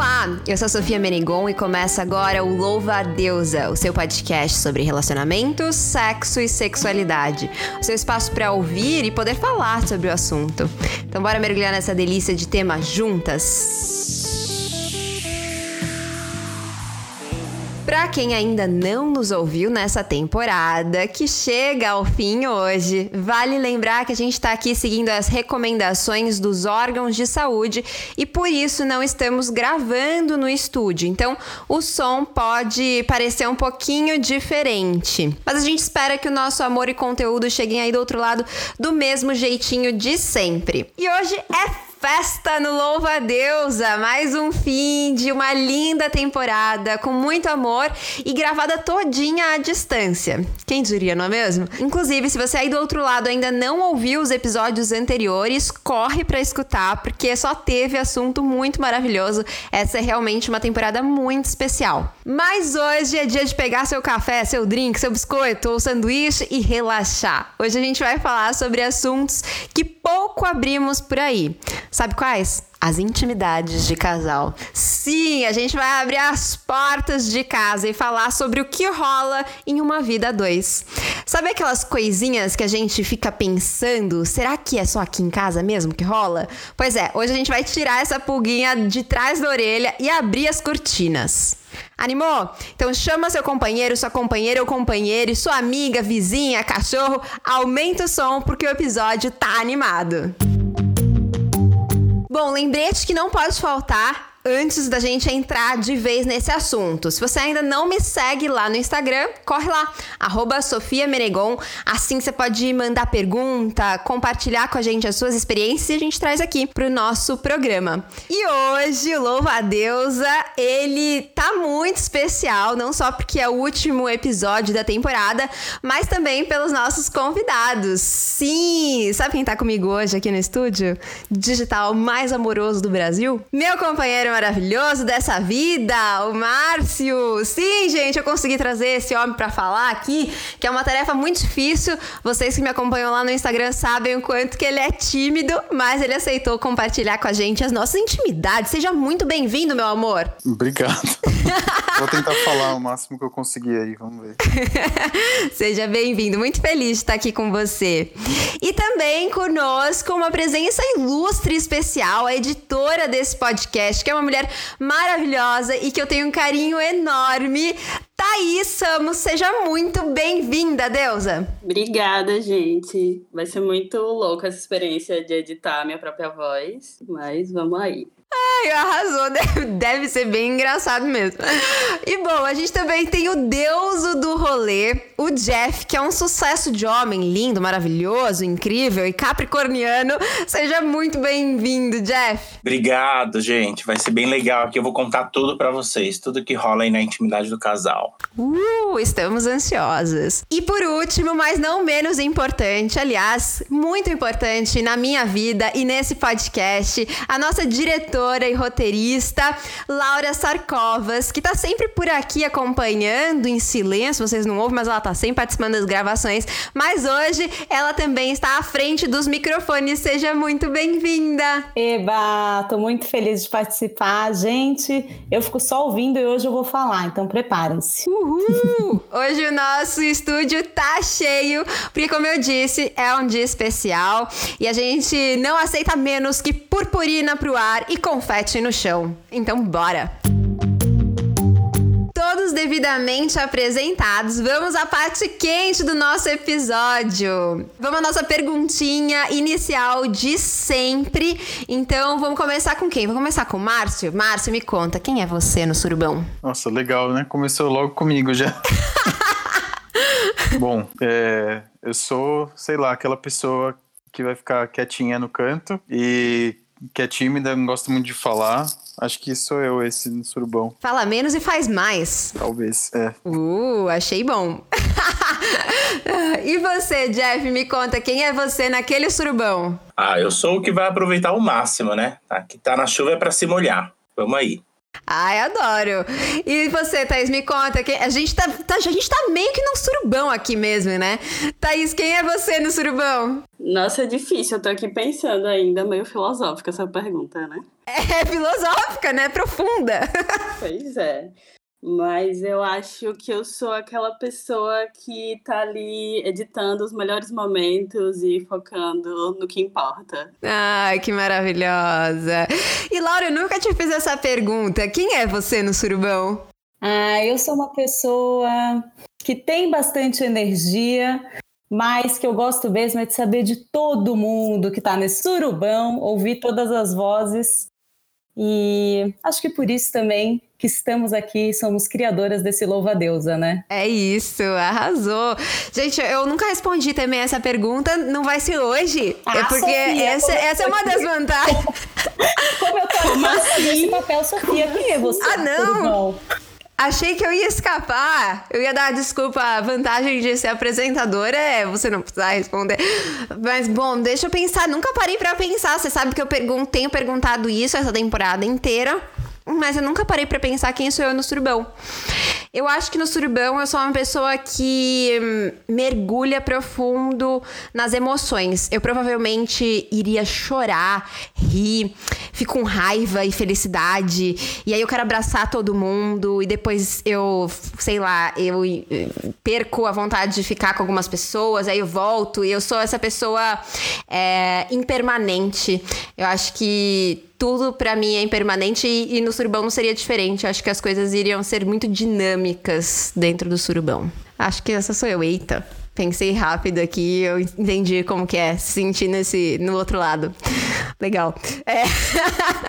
Olá, eu sou a Sofia Menegon e começa agora o Louva a Deusa, o seu podcast sobre relacionamentos, sexo e sexualidade. O seu espaço para ouvir e poder falar sobre o assunto. Então bora mergulhar nessa delícia de tema juntas? Para quem ainda não nos ouviu nessa temporada, que chega ao fim hoje, vale lembrar que a gente está aqui seguindo as recomendações dos órgãos de saúde e por isso não estamos gravando no estúdio. Então, o som pode parecer um pouquinho diferente. Mas a gente espera que o nosso amor e conteúdo cheguem aí do outro lado do mesmo jeitinho de sempre. E hoje é Festa no Louva a Deusa, mais um fim de uma linda temporada com muito amor e gravada todinha à distância. Quem diria, não é mesmo? Inclusive, se você aí do outro lado ainda não ouviu os episódios anteriores, corre para escutar, porque só teve assunto muito maravilhoso. Essa é realmente uma temporada muito especial. Mas hoje é dia de pegar seu café, seu drink, seu biscoito ou sanduíche e relaxar. Hoje a gente vai falar sobre assuntos que pouco abrimos por aí. Sabe quais? As intimidades de casal. Sim, a gente vai abrir as portas de casa e falar sobre o que rola em uma vida a dois. Sabe aquelas coisinhas que a gente fica pensando? Será que é só aqui em casa mesmo que rola? Pois é, hoje a gente vai tirar essa pulguinha de trás da orelha e abrir as cortinas. Animou? Então chama seu companheiro, sua companheira ou companheiro, sua amiga, vizinha, cachorro, aumenta o som porque o episódio tá animado. Bom, lembrete que não pode faltar antes da gente entrar de vez nesse assunto. Se você ainda não me segue lá no Instagram, corre lá, arroba Sofia Menegon. Assim você pode mandar pergunta, compartilhar com a gente as suas experiências e a gente traz aqui pro nosso programa. E hoje, Louva a Deusa, ele tá muito especial, não só porque é o último episódio da temporada, mas também pelos nossos convidados. Sim! Sabe quem tá comigo hoje aqui no estúdio? Digital mais amoroso do Brasil? Meu companheiro maravilhoso dessa vida, o Márcio. Sim, gente, eu consegui trazer esse homem para falar aqui, que é uma tarefa muito difícil. Vocês que me acompanham lá no Instagram sabem o quanto que ele é tímido, mas ele aceitou compartilhar com a gente as nossas intimidades. Seja muito bem-vindo, meu amor. Obrigado. Vou tentar falar o máximo que eu conseguir aí, vamos ver. Seja bem-vindo, muito feliz de estar aqui com você. E também conosco uma presença ilustre e especial, a editora desse podcast, que é uma mulher maravilhosa e que eu tenho um carinho enorme. Thaís Samos, seja muito bem-vinda, Deusa. Obrigada, gente. Vai ser muito louca essa experiência de editar minha própria voz, mas vamos aí. Ai, arrasou. Deve, deve ser bem engraçado mesmo. E bom, a gente também tem o deuso do rolê, o Jeff, que é um sucesso de homem, lindo, maravilhoso, incrível e capricorniano. Seja muito bem-vindo, Jeff. Obrigado, gente. Vai ser bem legal aqui. Eu vou contar tudo para vocês, tudo que rola aí na intimidade do casal. Uh, estamos ansiosas. E por último, mas não menos importante, aliás, muito importante na minha vida e nesse podcast, a nossa diretora escritora e roteirista Laura Sarkovas, que tá sempre por aqui acompanhando em silêncio, vocês não ouvem, mas ela tá sempre participando das gravações. Mas hoje ela também está à frente dos microfones. Seja muito bem-vinda! Eba, tô muito feliz de participar. Gente, eu fico só ouvindo e hoje eu vou falar, então preparem-se. Uhul! Hoje o nosso estúdio tá cheio, porque como eu disse, é um dia especial e a gente não aceita menos que purpurina pro ar e confete no chão. Então, bora! Todos devidamente apresentados, vamos à parte quente do nosso episódio. Vamos à nossa perguntinha inicial de sempre. Então, vamos começar com quem? Vamos começar com o Márcio? Márcio, me conta, quem é você no surubão? Nossa, legal, né? Começou logo comigo já. Bom, é, eu sou, sei lá, aquela pessoa que vai ficar quietinha no canto e que é tímida, não gosta muito de falar. Acho que sou eu, esse surubão. Fala menos e faz mais. Talvez, é. Uh, achei bom. e você, Jeff, me conta, quem é você naquele surubão? Ah, eu sou o que vai aproveitar o máximo, né? Tá, que tá na chuva é pra se molhar. Vamos aí. Ai, adoro. E você, Thaís, me conta. Que a, gente tá, tá, a gente tá meio que num surubão aqui mesmo, né? Thaís, quem é você no surubão? Nossa, é difícil. Eu tô aqui pensando ainda, meio filosófica essa pergunta, né? É filosófica, né? Profunda. Pois é. Mas eu acho que eu sou aquela pessoa que tá ali editando os melhores momentos e focando no que importa. Ai, que maravilhosa. E Laura, eu nunca te fiz essa pergunta. Quem é você no surubão? Ah, eu sou uma pessoa que tem bastante energia, mas que eu gosto mesmo é de saber de todo mundo que tá nesse surubão, ouvir todas as vozes. E acho que por isso também que estamos aqui, somos criadoras desse louva-deusa, né? É isso, arrasou. Gente, eu nunca respondi também essa pergunta, não vai ser hoje. Ah, é porque Sofia, essa, essa é uma das vantagens. como eu tô Como assim? esse papel, Sofia, quem é você? Ah, não! Achei que eu ia escapar. Eu ia dar desculpa. A vantagem de ser apresentadora é você não precisar responder. Mas, bom, deixa eu pensar. Nunca parei para pensar. Você sabe que eu pergun tenho perguntado isso essa temporada inteira mas eu nunca parei para pensar quem sou eu no surubão. Eu acho que no surubão eu sou uma pessoa que mergulha profundo nas emoções. Eu provavelmente iria chorar, rir, fico com raiva e felicidade. E aí eu quero abraçar todo mundo. E depois eu, sei lá, eu perco a vontade de ficar com algumas pessoas. Aí eu volto. E eu sou essa pessoa é, impermanente. Eu acho que tudo para mim é impermanente e, e, no surubão não seria diferente. Acho que as coisas iriam ser muito dinâmicas dentro do surubão. Acho que essa sou eu. Eita, pensei rápido aqui, eu entendi como que é se sentir nesse, no outro lado. Legal. É.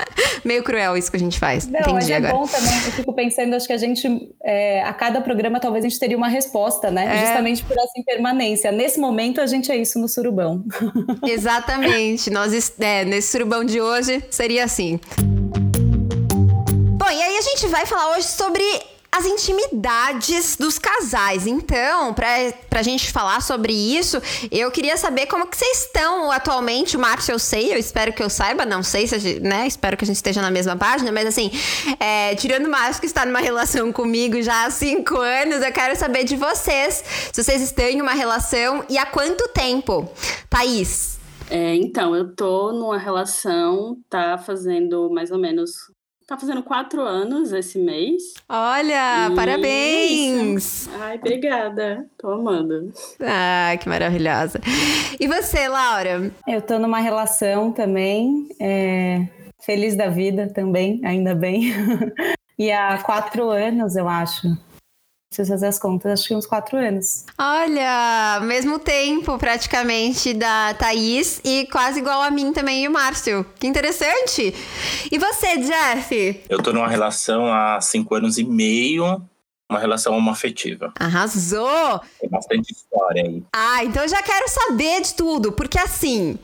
Meio cruel isso que a gente faz. Não, Entendi mas é agora. bom também. Eu fico pensando, acho que a gente, é, a cada programa, talvez a gente teria uma resposta, né? É. Justamente por essa impermanência. Nesse momento, a gente é isso no surubão. Exatamente. Nós, é, nesse surubão de hoje, seria assim. Bom, e aí a gente vai falar hoje sobre as intimidades dos casais. Então, pra, pra gente falar sobre isso, eu queria saber como que vocês estão atualmente. O Márcio, eu sei, eu espero que eu saiba, não sei se né? Espero que a gente esteja na mesma página, mas assim, é, tirando o Márcio que está numa relação comigo já há cinco anos, eu quero saber de vocês. Se vocês estão em uma relação e há quanto tempo? Thaís. É, então, eu tô numa relação, tá fazendo mais ou menos Tá fazendo quatro anos esse mês. Olha, e parabéns! É Ai, obrigada. Tô amando. Ah, que maravilhosa. E você, Laura? Eu tô numa relação também. É... Feliz da vida também, ainda bem. e há quatro anos, eu acho se fazer as contas, acho que uns quatro anos. Olha, mesmo tempo praticamente da Thaís e quase igual a mim também e o Márcio. Que interessante! E você, Jeff? Eu tô numa relação há cinco anos e meio uma relação homoafetiva. Arrasou! Tem bastante história aí. Ah, então eu já quero saber de tudo, porque assim,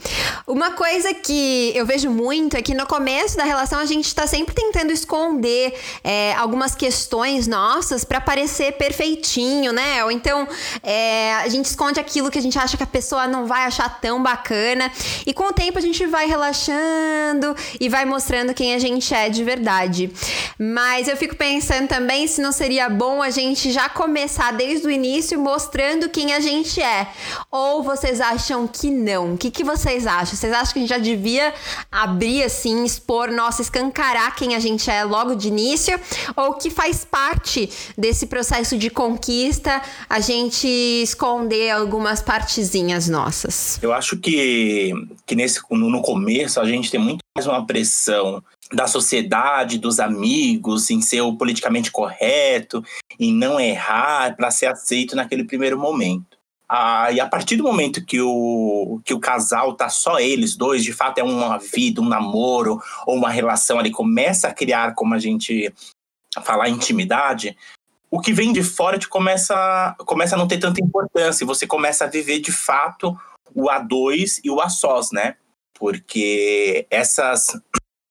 uma coisa que eu vejo muito é que no começo da relação a gente tá sempre tentando esconder é, algumas questões nossas para parecer perfeitinho, né? Ou então é, a gente esconde aquilo que a gente acha que a pessoa não vai achar tão bacana. E com o tempo a gente vai relaxando e vai mostrando quem a gente é de verdade. Mas eu fico pensando também se não seria bom a gente já começar desde o início mostrando quem a gente é. Ou vocês acham que não? O que, que vocês acham? Vocês acham que a gente já devia abrir assim, expor, nossa, escancarar quem a gente é logo de início? Ou que faz parte desse processo de conquista a gente esconder algumas partezinhas nossas? Eu acho que, que nesse, no começo a gente tem muito mais uma pressão da sociedade, dos amigos, em ser o politicamente correto, em não errar, para ser aceito naquele primeiro momento. Ah, e a partir do momento que o, que o casal tá só eles dois, de fato é uma vida, um namoro ou uma relação ali, começa a criar, como a gente falar, intimidade, o que vem de fora te começa, começa a não ter tanta importância, e você começa a viver de fato o A2 e o A sós, né? Porque essas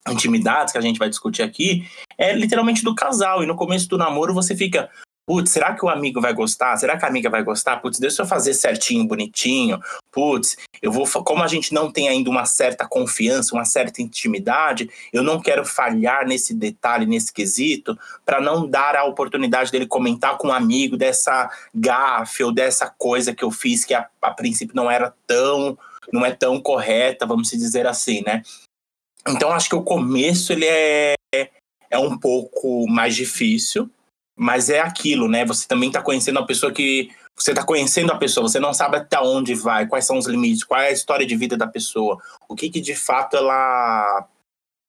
intimidades que a gente vai discutir aqui é literalmente do casal. E no começo do namoro você fica, Putz, será que o amigo vai gostar? Será que a amiga vai gostar? Putz, deixa eu fazer certinho, bonitinho. Putz, eu vou. Como a gente não tem ainda uma certa confiança, uma certa intimidade, eu não quero falhar nesse detalhe, nesse quesito, para não dar a oportunidade dele comentar com um amigo dessa gafe ou dessa coisa que eu fiz que a, a princípio não era tão. não é tão correta, vamos dizer assim, né? Então acho que o começo ele é, é um pouco mais difícil mas é aquilo, né? Você também está conhecendo a pessoa que. Você está conhecendo a pessoa, você não sabe até onde vai, quais são os limites, qual é a história de vida da pessoa, o que, que de fato ela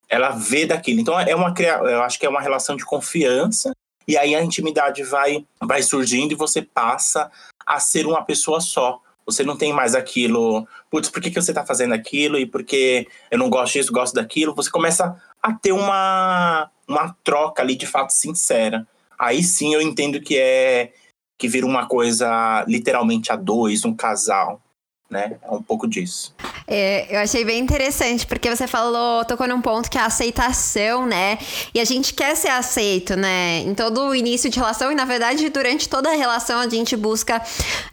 ela vê daquilo. Então é uma eu acho que é uma relação de confiança e aí a intimidade vai vai surgindo e você passa a ser uma pessoa só. Você não tem mais aquilo, putz, por que, que você está fazendo aquilo? E porque eu não gosto disso, gosto daquilo. Você começa a ter uma, uma troca ali de fato sincera. Aí sim eu entendo que é que vira uma coisa literalmente a dois, um casal né? É um pouco disso. É, eu achei bem interessante, porque você falou, tocou num ponto que é a aceitação, né? E a gente quer ser aceito, né? Em todo o início de relação, e na verdade, durante toda a relação, a gente busca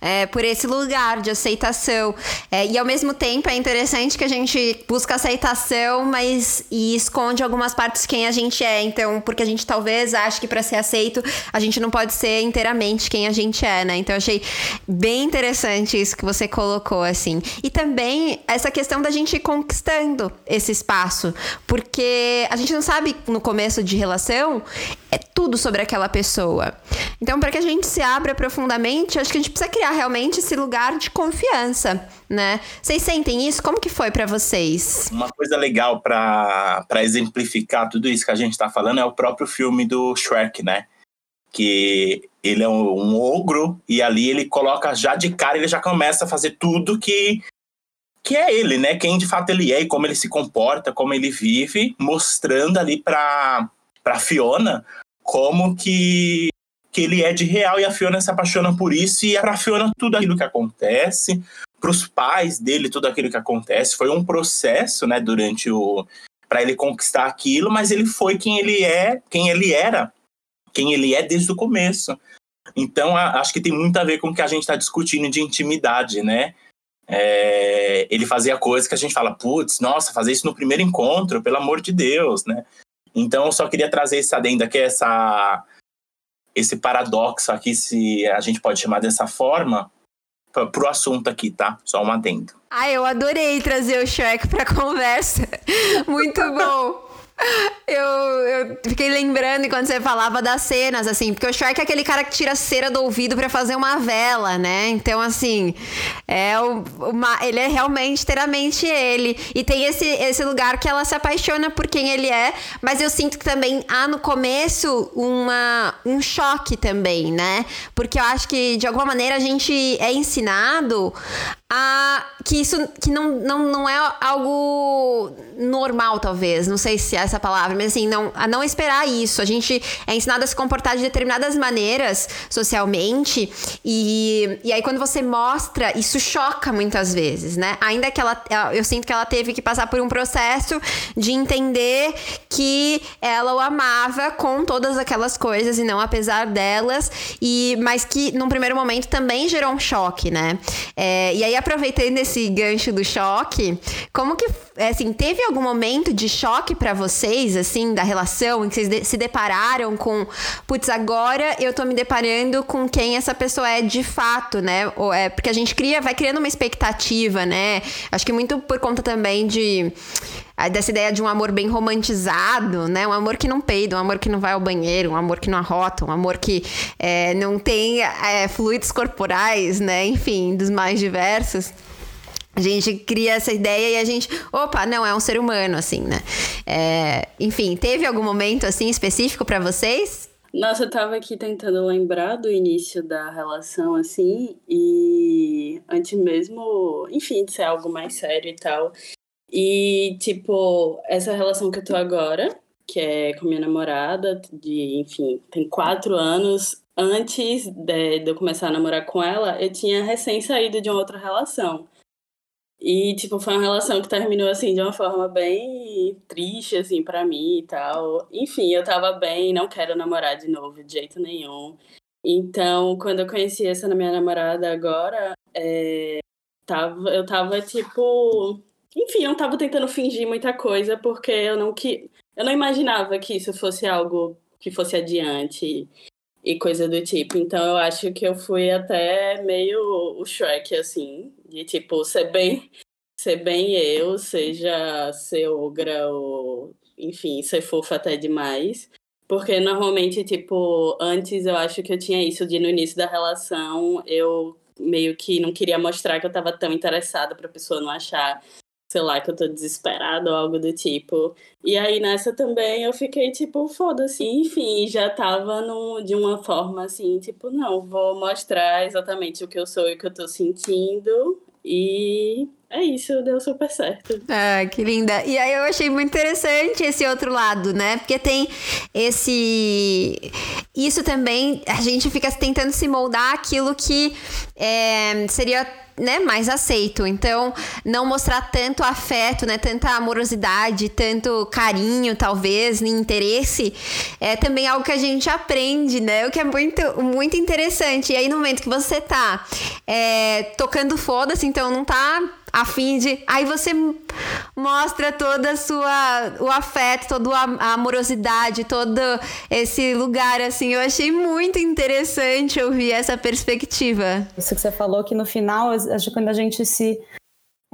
é, por esse lugar de aceitação. É, e ao mesmo tempo, é interessante que a gente busca aceitação, mas e esconde algumas partes quem a gente é. Então, porque a gente talvez ache que para ser aceito, a gente não pode ser inteiramente quem a gente é, né? Então, eu achei bem interessante isso que você colocou assim. E também essa questão da gente ir conquistando esse espaço, porque a gente não sabe no começo de relação é tudo sobre aquela pessoa. Então, para que a gente se abra profundamente, acho que a gente precisa criar realmente esse lugar de confiança, né? Vocês sentem isso? Como que foi para vocês? Uma coisa legal para exemplificar tudo isso que a gente está falando é o próprio filme do Shrek, né? Que ele é um, ogro e ali ele coloca já de cara, ele já começa a fazer tudo que que é ele, né? Quem de fato ele é e como ele se comporta, como ele vive, mostrando ali para para Fiona como que que ele é de real e a Fiona se apaixona por isso e é para Fiona tudo aquilo que acontece, para os pais dele tudo aquilo que acontece, foi um processo, né, durante o para ele conquistar aquilo, mas ele foi quem ele é, quem ele era quem ele é desde o começo. Então, a, acho que tem muito a ver com o que a gente está discutindo de intimidade, né? É, ele fazia coisas que a gente fala, putz, nossa, fazer isso no primeiro encontro, pelo amor de Deus, né? Então, eu só queria trazer esse adendo aqui, essa, esse paradoxo aqui, se a gente pode chamar dessa forma, pro assunto aqui, tá? Só um adendo. Ah, eu adorei trazer o Shrek pra conversa. Muito bom. Eu, eu fiquei lembrando quando você falava das cenas, assim, porque o Shrek é aquele cara que tira cera do ouvido para fazer uma vela, né? Então, assim, é uma, ele é realmente inteiramente ele. E tem esse, esse lugar que ela se apaixona por quem ele é, mas eu sinto que também há no começo uma, um choque também, né? Porque eu acho que, de alguma maneira, a gente é ensinado a que isso que não, não, não é algo normal, talvez. Não sei se é essa palavra, mas assim, não, a não esperar isso. A gente é ensinado a se comportar de determinadas maneiras socialmente. E, e aí, quando você mostra, isso choca muitas vezes, né? Ainda que ela. Eu sinto que ela teve que passar por um processo de entender que ela o amava com todas aquelas coisas e não apesar delas. E, mas que num primeiro momento também gerou um choque, né? É, e aí, aproveitando esse gancho do choque, como que, assim, teve algum momento de choque para vocês, assim, da relação, em que vocês se depararam com, putz, agora eu tô me deparando com quem essa pessoa é de fato, né? Ou é, porque a gente cria, vai criando uma expectativa, né? Acho que muito por conta também de dessa ideia de um amor bem romantizado, né? Um amor que não peida, um amor que não vai ao banheiro, um amor que não arrota, um amor que é, não tem é, fluidos corporais, né? Enfim, dos mais diversos. A gente cria essa ideia e a gente, opa, não, é um ser humano, assim, né? É, enfim, teve algum momento, assim, específico para vocês? Nossa, eu tava aqui tentando lembrar do início da relação, assim, e antes mesmo, enfim, de ser algo mais sério e tal, e, tipo, essa relação que eu tô agora, que é com minha namorada, de, enfim, tem quatro anos. Antes de, de eu começar a namorar com ela, eu tinha recém saído de uma outra relação. E, tipo, foi uma relação que terminou, assim, de uma forma bem triste, assim, para mim e tal. Enfim, eu tava bem, não quero namorar de novo, de jeito nenhum. Então, quando eu conheci essa minha namorada agora, é, tava, eu tava tipo. Enfim, eu tava tentando fingir muita coisa, porque eu não que eu não imaginava que isso fosse algo que fosse adiante e coisa do tipo. Então eu acho que eu fui até meio o Shrek, assim, de tipo, ser bem, ser bem eu, seja ser ogra ou, enfim, ser fofa até demais. Porque normalmente, tipo, antes eu acho que eu tinha isso de no início da relação eu meio que não queria mostrar que eu tava tão interessada pra pessoa não achar sei lá, que eu tô desesperada ou algo do tipo. E aí nessa também eu fiquei tipo, foda-se, enfim, já tava de uma forma assim, tipo, não, vou mostrar exatamente o que eu sou e o que eu tô sentindo. E é isso, deu super certo. Ah, que linda. E aí eu achei muito interessante esse outro lado, né? Porque tem esse. Isso também, a gente fica tentando se moldar aquilo que é, seria né, mais aceito. Então, não mostrar tanto afeto, né, tanta amorosidade, tanto carinho, talvez, nem interesse, é também algo que a gente aprende, né? O que é muito, muito interessante. E aí, no momento que você tá é, tocando foda-se, então não tá a fim de. Aí você mostra toda a sua. o afeto, toda a amorosidade, todo esse lugar, assim. Eu achei muito interessante ouvir essa perspectiva. Isso que você falou, que no final, acho que quando a gente se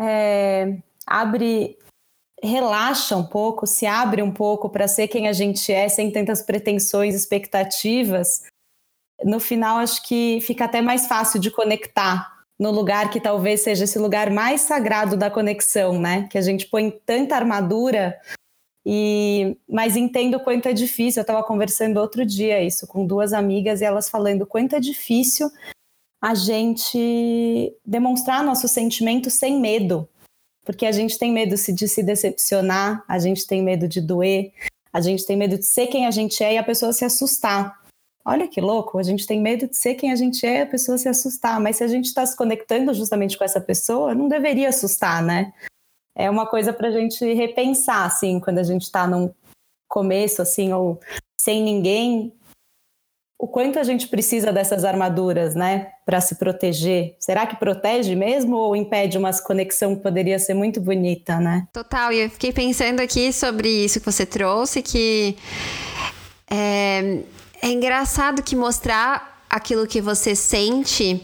é, abre. Relaxa um pouco, se abre um pouco para ser quem a gente é, sem tantas pretensões, expectativas. No final, acho que fica até mais fácil de conectar no lugar que talvez seja esse lugar mais sagrado da conexão, né? Que a gente põe tanta armadura e mas entendo o quanto é difícil. Eu estava conversando outro dia isso com duas amigas e elas falando quanto é difícil a gente demonstrar nosso sentimento sem medo, porque a gente tem medo de se decepcionar, a gente tem medo de doer, a gente tem medo de ser quem a gente é e a pessoa se assustar. Olha que louco, a gente tem medo de ser quem a gente é, a pessoa se assustar, mas se a gente está se conectando justamente com essa pessoa, não deveria assustar, né? É uma coisa para a gente repensar, assim, quando a gente está num começo, assim, ou sem ninguém, o quanto a gente precisa dessas armaduras, né, para se proteger. Será que protege mesmo ou impede uma conexão que poderia ser muito bonita, né? Total, e eu fiquei pensando aqui sobre isso que você trouxe, que é, é engraçado que mostrar aquilo que você sente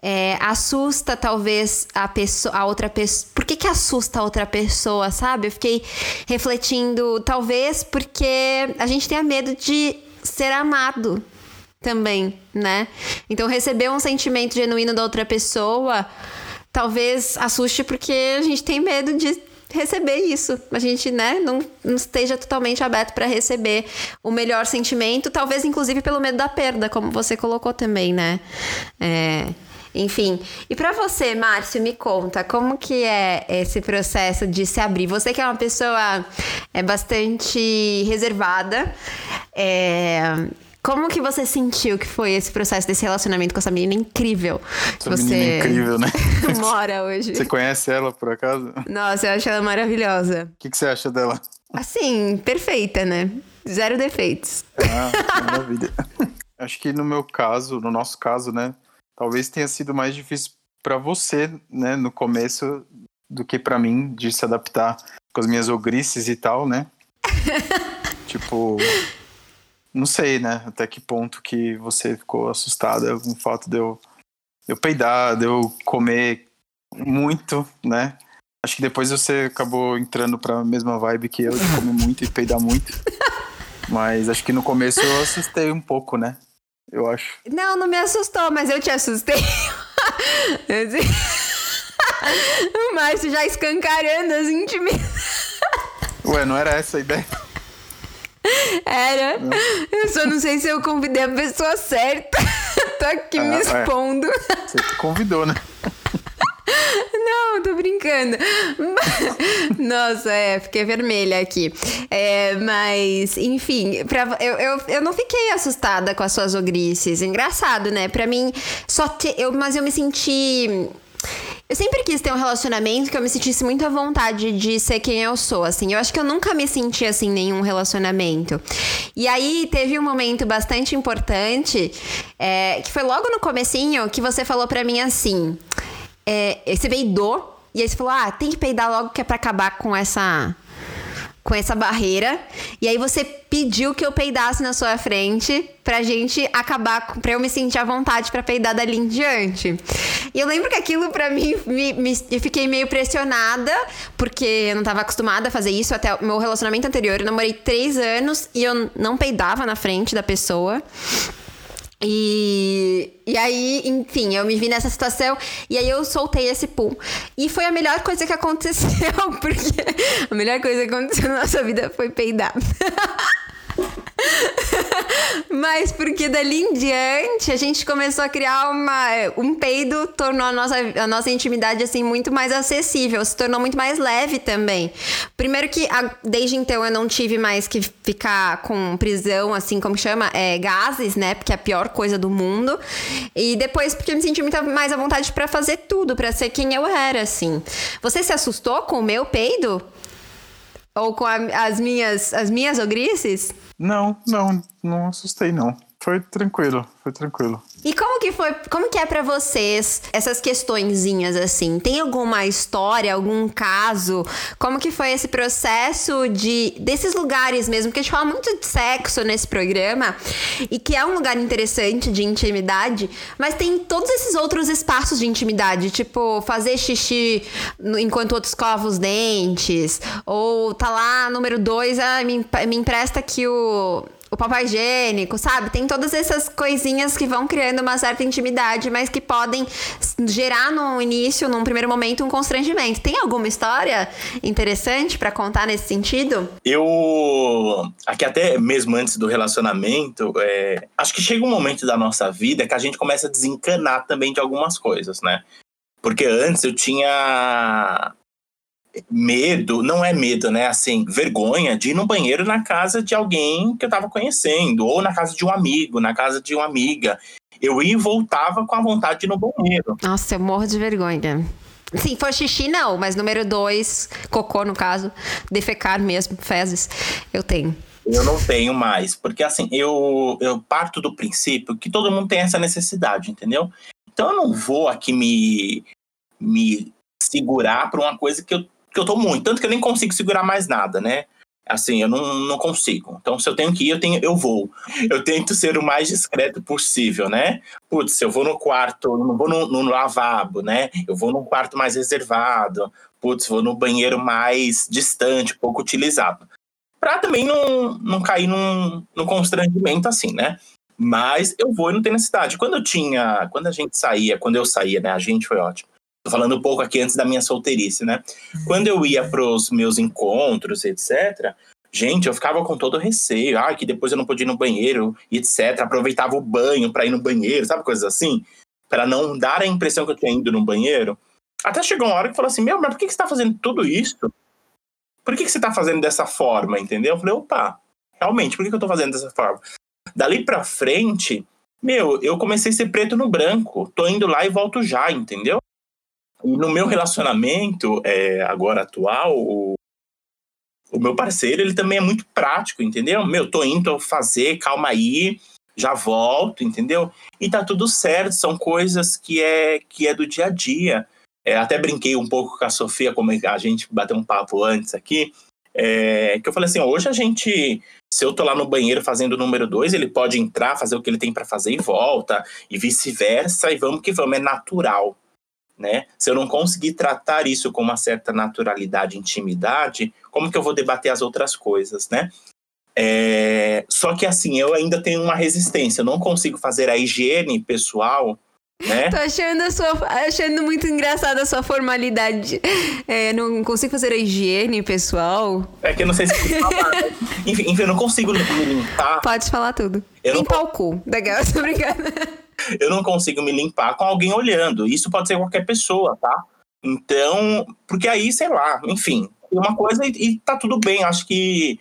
é, assusta talvez a pessoa, a outra pessoa. Por que, que assusta a outra pessoa, sabe? Eu fiquei refletindo, talvez porque a gente tenha medo de ser amado também, né? Então receber um sentimento genuíno da outra pessoa talvez assuste porque a gente tem medo de receber isso. A gente, né, não, não esteja totalmente aberto para receber o melhor sentimento, talvez inclusive pelo medo da perda, como você colocou também, né? É, enfim, e para você, Márcio, me conta, como que é esse processo de se abrir? Você que é uma pessoa é bastante reservada, é, como que você sentiu que foi esse processo desse relacionamento com essa menina incrível? Essa você menina incrível, né? mora hoje. Você conhece ela, por acaso? Nossa, eu acho ela maravilhosa. O que, que você acha dela? Assim, perfeita, né? Zero defeitos. Ah, maravilha. acho que no meu caso, no nosso caso, né? Talvez tenha sido mais difícil para você, né? No começo do que para mim, de se adaptar com as minhas ogrices e tal, né? tipo, não sei, né? Até que ponto que você ficou assustada com o fato de eu, de eu peidar, de eu comer muito, né? Acho que depois você acabou entrando pra mesma vibe que eu, de comer muito e peidar muito. Mas acho que no começo eu assustei um pouco, né? Eu acho. Não, não me assustou, mas eu te assustei. o Márcio já escancarando as intimidades. Ué, não era essa a ideia? Era. Eu só não sei se eu convidei a pessoa certa. tô aqui ah, me é. expondo. Você convidou, né? Não, tô brincando. Nossa, é, fiquei vermelha aqui. É, mas, enfim, pra, eu, eu, eu não fiquei assustada com as suas ogrices. Engraçado, né? Pra mim, só te, eu, mas eu me senti Eu sempre quis ter um relacionamento que eu me sentisse muito à vontade de ser quem eu sou, assim. Eu acho que eu nunca me senti assim em nenhum relacionamento. E aí teve um momento bastante importante, é, que foi logo no comecinho, que você falou para mim assim: é, você peidou, e aí você falou: ah, tem que peidar logo que é pra acabar com essa com essa barreira. E aí você pediu que eu peidasse na sua frente pra gente acabar, pra eu me sentir à vontade para peidar dali em diante. E eu lembro que aquilo pra mim, me, me, eu fiquei meio pressionada, porque eu não tava acostumada a fazer isso. Até o meu relacionamento anterior, eu namorei três anos e eu não peidava na frente da pessoa. E, e aí, enfim, eu me vi nessa situação e aí eu soltei esse pum. E foi a melhor coisa que aconteceu, porque a melhor coisa que aconteceu na nossa vida foi peidar. Mas porque dali em diante a gente começou a criar uma. Um peido tornou a nossa, a nossa intimidade assim muito mais acessível, se tornou muito mais leve também. Primeiro que a, desde então eu não tive mais que ficar com prisão, assim como chama, é, gases, né? Porque é a pior coisa do mundo. E depois porque eu me senti muito mais à vontade para fazer tudo, para ser quem eu era, assim. Você se assustou com o meu peido? Ou com a, as minhas as minhas ogrices? Não, não, não assustei não. Foi tranquilo, foi tranquilo. E como que foi, como que é para vocês essas questõezinhas assim? Tem alguma história, algum caso? Como que foi esse processo de desses lugares mesmo? Porque a gente fala muito de sexo nesse programa e que é um lugar interessante de intimidade, mas tem todos esses outros espaços de intimidade, tipo fazer xixi enquanto outros escova os dentes, ou tá lá número dois, ah, me, me empresta que o o papel higiênico, sabe? Tem todas essas coisinhas que vão criando uma certa intimidade, mas que podem gerar no início, num primeiro momento, um constrangimento. Tem alguma história interessante para contar nesse sentido? Eu, aqui até mesmo antes do relacionamento, é, acho que chega um momento da nossa vida que a gente começa a desencanar também de algumas coisas, né? Porque antes eu tinha medo, não é medo, né? Assim, vergonha de ir no banheiro na casa de alguém que eu tava conhecendo, ou na casa de um amigo, na casa de uma amiga. Eu ia e voltava com a vontade de ir no banheiro. Nossa, eu morro de vergonha. Sim, for xixi, não, mas número dois, cocô no caso, defecar mesmo, fezes, eu tenho. Eu não tenho mais, porque assim, eu, eu parto do princípio que todo mundo tem essa necessidade, entendeu? Então eu não vou aqui me, me segurar para uma coisa que eu que eu tô muito, tanto que eu nem consigo segurar mais nada, né? Assim, eu não, não consigo. Então, se eu tenho que ir, eu, tenho, eu vou. Eu tento ser o mais discreto possível, né? Putz, eu vou no quarto, não vou no, no, lavabo, né? Eu vou num quarto mais reservado. Putz, vou no banheiro mais distante, pouco utilizado. Pra também não, não cair num, num constrangimento assim, né? Mas eu vou e não tem necessidade. Quando eu tinha. Quando a gente saía, quando eu saía, né? A gente foi ótimo. Tô falando um pouco aqui antes da minha solteirice, né? Quando eu ia pros meus encontros, etc., gente, eu ficava com todo receio. Ah, que depois eu não podia ir no banheiro, etc. Aproveitava o banho para ir no banheiro, sabe? Coisas assim. para não dar a impressão que eu tinha ido no banheiro. Até chegou uma hora que falou assim: Meu, mas por que, que você tá fazendo tudo isso? Por que, que você tá fazendo dessa forma, entendeu? Eu falei: opa, realmente, por que, que eu tô fazendo dessa forma? Dali pra frente, meu, eu comecei a ser preto no branco. Tô indo lá e volto já, entendeu? No meu relacionamento é, agora atual, o, o, meu parceiro, ele também é muito prático, entendeu? Meu, tô indo fazer, calma aí, já volto, entendeu? E tá tudo certo, são coisas que é, que é do dia a dia. É, até brinquei um pouco com a Sofia, como a gente bateu um papo antes aqui, é, que eu falei assim, hoje a gente, se eu tô lá no banheiro fazendo o número dois, ele pode entrar, fazer o que ele tem para fazer e volta, e vice-versa, e vamos que vamos, é natural né? Se eu não conseguir tratar isso com uma certa naturalidade, intimidade, como que eu vou debater as outras coisas, né? É... Só que assim, eu ainda tenho uma resistência, eu não consigo fazer a higiene pessoal, né? Tô achando, a sua, achando muito engraçada a sua formalidade. É, não consigo fazer a higiene pessoal. É que eu não sei se. enfim, enfim, eu não consigo me limpar. Pode falar tudo. Eu Limpar não... o cu. Tô brincando eu não consigo me limpar com alguém olhando. Isso pode ser qualquer pessoa, tá? Então, porque aí, sei lá, enfim, uma coisa e, e tá tudo bem. Acho que,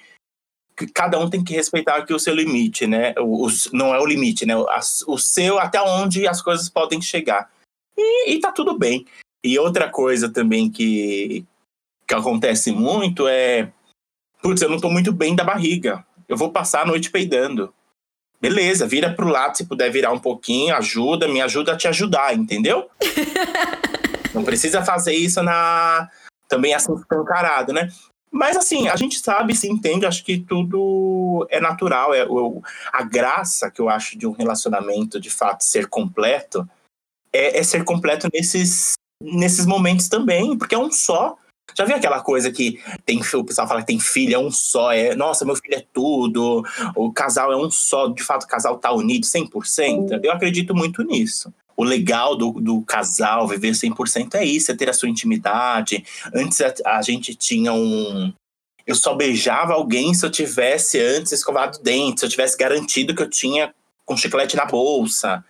que, cada um tem que respeitar aqui o seu limite, né? O, o não é o limite, né? O, o seu, até onde as coisas podem chegar. E, e tá tudo bem. E outra coisa também que, que acontece muito é. Putz, eu não tô muito bem da barriga. Eu vou passar a noite peidando. Beleza, vira pro lado se puder virar um pouquinho, ajuda, me ajuda a te ajudar, entendeu? não precisa fazer isso na também assim escancarado, né? Mas assim, a gente sabe, se entende, acho que tudo é natural. É, o, a graça que eu acho de um relacionamento de fato ser completo é, é ser completo nesses, nesses momentos também, porque é um só. Já viu aquela coisa que tem o pessoal fala que tem filho, é um só, é, nossa, meu filho é tudo, o casal é um só, de fato o casal tá unido 100%? Eu acredito muito nisso. O legal do, do casal viver 100% é isso, é ter a sua intimidade. Antes a, a gente tinha um, eu só beijava alguém se eu tivesse antes escovado o dente, se eu tivesse garantido que eu tinha com chiclete na bolsa,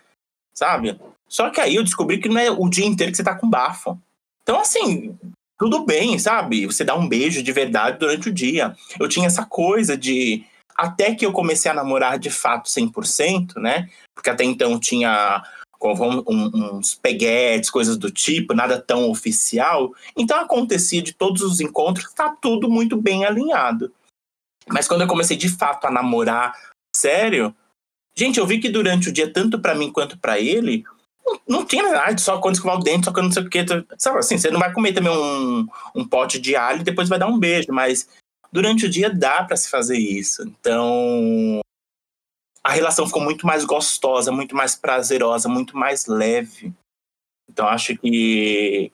sabe? Só que aí eu descobri que não é o dia inteiro que você tá com bafo. Então, assim, tudo bem, sabe? Você dá um beijo de verdade durante o dia. Eu tinha essa coisa de. Até que eu comecei a namorar de fato 100%, né? Porque até então tinha uns peguetes, coisas do tipo, nada tão oficial. Então acontecia de todos os encontros, tá tudo muito bem alinhado. Mas quando eu comecei de fato a namorar sério, gente, eu vi que durante o dia, tanto para mim quanto para ele, não tinha nada, só quando escovar o dente, só quando não sei o que. Sabe assim, você não vai comer também um, um pote de alho e depois vai dar um beijo, mas durante o dia dá para se fazer isso. Então, a relação ficou muito mais gostosa, muito mais prazerosa, muito mais leve. Então, acho que,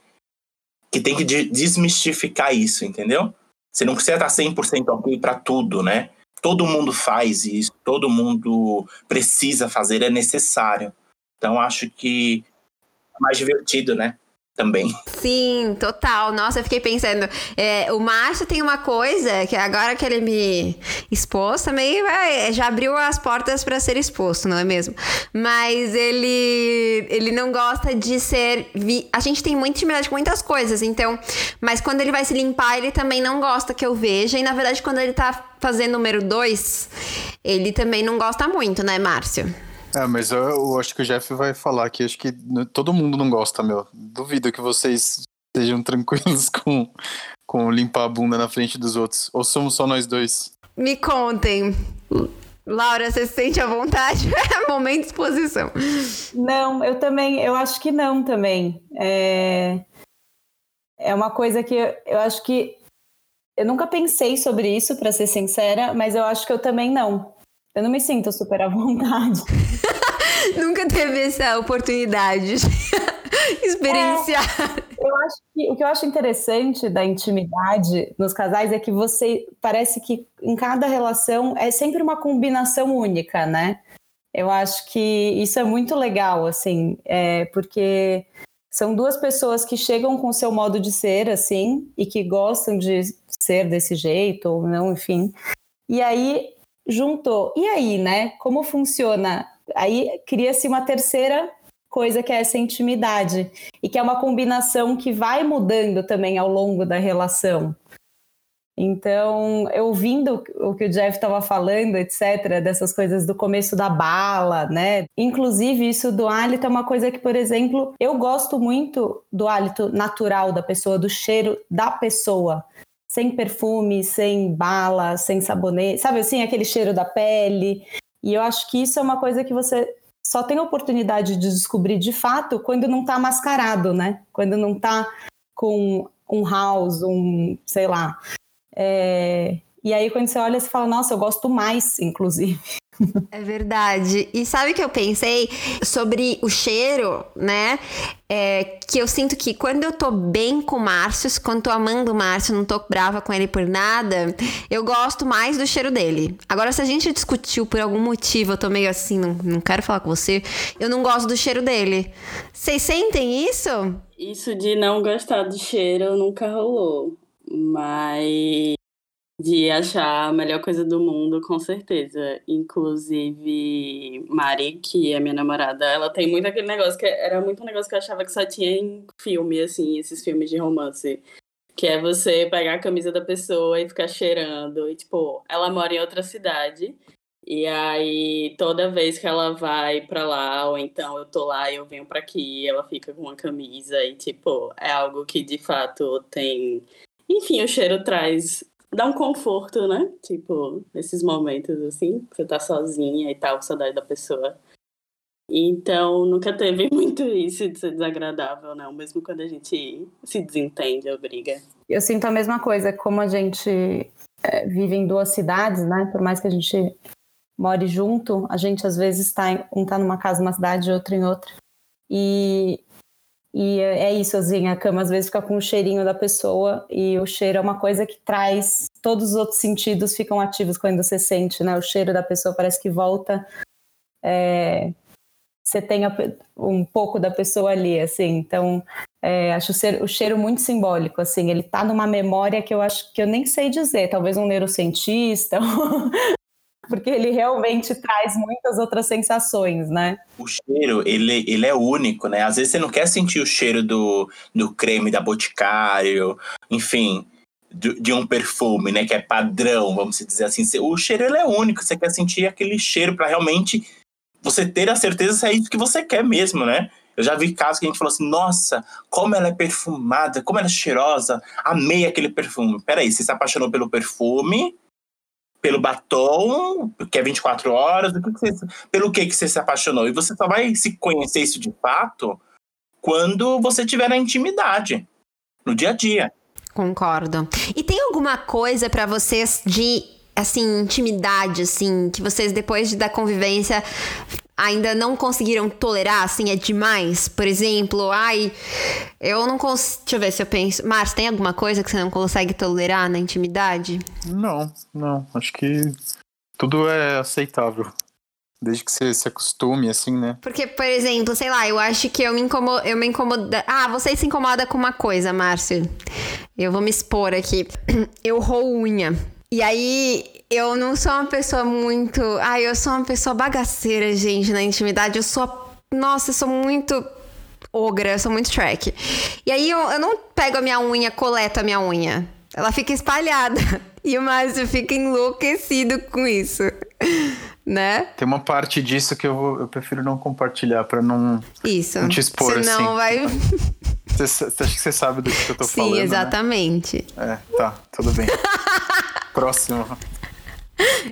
que tem que desmistificar isso, entendeu? Você não precisa estar 100% ok para tudo, né? Todo mundo faz isso, todo mundo precisa fazer, é necessário. Então acho que é mais divertido, né? Também. Sim, total. Nossa, eu fiquei pensando. É, o Márcio tem uma coisa que agora que ele me expôs também vai, já abriu as portas para ser exposto, não é mesmo? Mas ele ele não gosta de ser. Vi... A gente tem muita intimidade com muitas coisas, então. Mas quando ele vai se limpar, ele também não gosta que eu veja. E na verdade, quando ele tá fazendo número dois, ele também não gosta muito, né, Márcio? É, mas eu, eu, acho que o Jeff vai falar que acho que todo mundo não gosta, meu. Duvido que vocês sejam tranquilos com, com limpar a bunda na frente dos outros. Ou somos só nós dois? Me contem. Laura, você se sente à vontade? É momento de exposição. Não, eu também, eu acho que não também. É, é uma coisa que eu, eu acho que eu nunca pensei sobre isso, para ser sincera, mas eu acho que eu também não. Eu não me sinto super à vontade. Nunca teve essa oportunidade de experienciar. É, eu acho que o que eu acho interessante da intimidade nos casais é que você parece que em cada relação é sempre uma combinação única, né? Eu acho que isso é muito legal, assim, é, porque são duas pessoas que chegam com o seu modo de ser, assim, e que gostam de ser desse jeito, ou não, enfim. E aí juntou. E aí, né? Como funciona? Aí cria-se uma terceira coisa que é essa intimidade e que é uma combinação que vai mudando também ao longo da relação. Então, eu ouvindo o que o Jeff estava falando, etc., dessas coisas do começo da bala, né? Inclusive, isso do hálito é uma coisa que, por exemplo, eu gosto muito do hálito natural da pessoa, do cheiro da pessoa sem perfume, sem bala, sem sabonete, sabe assim, aquele cheiro da pele. E eu acho que isso é uma coisa que você só tem oportunidade de descobrir de fato quando não está mascarado, né? Quando não está com um house, um, sei lá. É... E aí quando você olha, você fala, nossa, eu gosto mais, inclusive. É verdade. E sabe o que eu pensei sobre o cheiro, né? É, que eu sinto que quando eu tô bem com o Márcio, quando tô amando o Márcio, não tô brava com ele por nada, eu gosto mais do cheiro dele. Agora, se a gente discutiu por algum motivo, eu tô meio assim, não, não quero falar com você, eu não gosto do cheiro dele. Vocês sentem isso? Isso de não gostar do cheiro nunca rolou. Mas de achar a melhor coisa do mundo, com certeza. Inclusive, Mari, que é minha namorada, ela tem muito aquele negócio que era muito um negócio que eu achava que só tinha em filme, assim, esses filmes de romance. Que é você pegar a camisa da pessoa e ficar cheirando. E, tipo, ela mora em outra cidade. E aí, toda vez que ela vai pra lá, ou então eu tô lá e eu venho pra aqui, ela fica com uma camisa e, tipo, é algo que de fato tem. Enfim, o cheiro traz. Dá um conforto, né? Tipo, nesses momentos assim, você tá sozinha e tal, saudade da pessoa. Então, nunca teve muito isso de ser desagradável, não, mesmo quando a gente se desentende ou briga. Eu sinto a mesma coisa, como a gente é, vive em duas cidades, né? Por mais que a gente more junto, a gente às vezes está um tá numa casa numa cidade, outro em outra. E, e é isso, assim, a cama às vezes fica com o cheirinho da pessoa e o cheiro é uma coisa que traz todos os outros sentidos ficam ativos quando você sente, né? O cheiro da pessoa parece que volta. É, você tem um pouco da pessoa ali, assim. Então, é, acho o cheiro, o cheiro, muito simbólico, assim. Ele tá numa memória que eu acho que eu nem sei dizer. Talvez um neurocientista porque ele realmente traz muitas outras sensações, né? O cheiro, ele, ele é único, né? Às vezes você não quer sentir o cheiro do, do creme da Boticário, enfim, de, de um perfume, né? Que é padrão, vamos dizer assim. O cheiro, ele é único, você quer sentir aquele cheiro para realmente você ter a certeza se é isso que você quer mesmo, né? Eu já vi casos que a gente falou assim, nossa, como ela é perfumada, como ela é cheirosa, amei aquele perfume. Peraí, você se apaixonou pelo perfume pelo batom, que é 24 horas, pelo que, que você se apaixonou. E você só vai se conhecer isso de fato quando você tiver na intimidade, no dia a dia. Concordo. E tem alguma coisa para vocês de assim, intimidade, assim, que vocês depois da convivência ainda não conseguiram tolerar, assim, é demais? Por exemplo, ai, eu não consigo. Deixa eu ver se eu penso. Márcio, tem alguma coisa que você não consegue tolerar na intimidade? Não, não. Acho que tudo é aceitável. Desde que você se acostume, assim, né? Porque, por exemplo, sei lá, eu acho que eu me incomodo. Eu me incomoda. Ah, você se incomoda com uma coisa, Márcio. Eu vou me expor aqui. Eu roo unha. E aí, eu não sou uma pessoa muito. Ai, eu sou uma pessoa bagaceira, gente, na intimidade. Eu sou. Nossa, eu sou muito ogra, eu sou muito track. E aí eu, eu não pego a minha unha, coleto a minha unha. Ela fica espalhada. E o Márcio fica enlouquecido com isso. Né? Tem uma parte disso que eu, vou, eu prefiro não compartilhar para não, isso. não te expor Senão assim. vai. Você, acha que você sabe do que eu tô Sim, falando? Sim, exatamente. Né? É, tá, tudo bem. Próximo.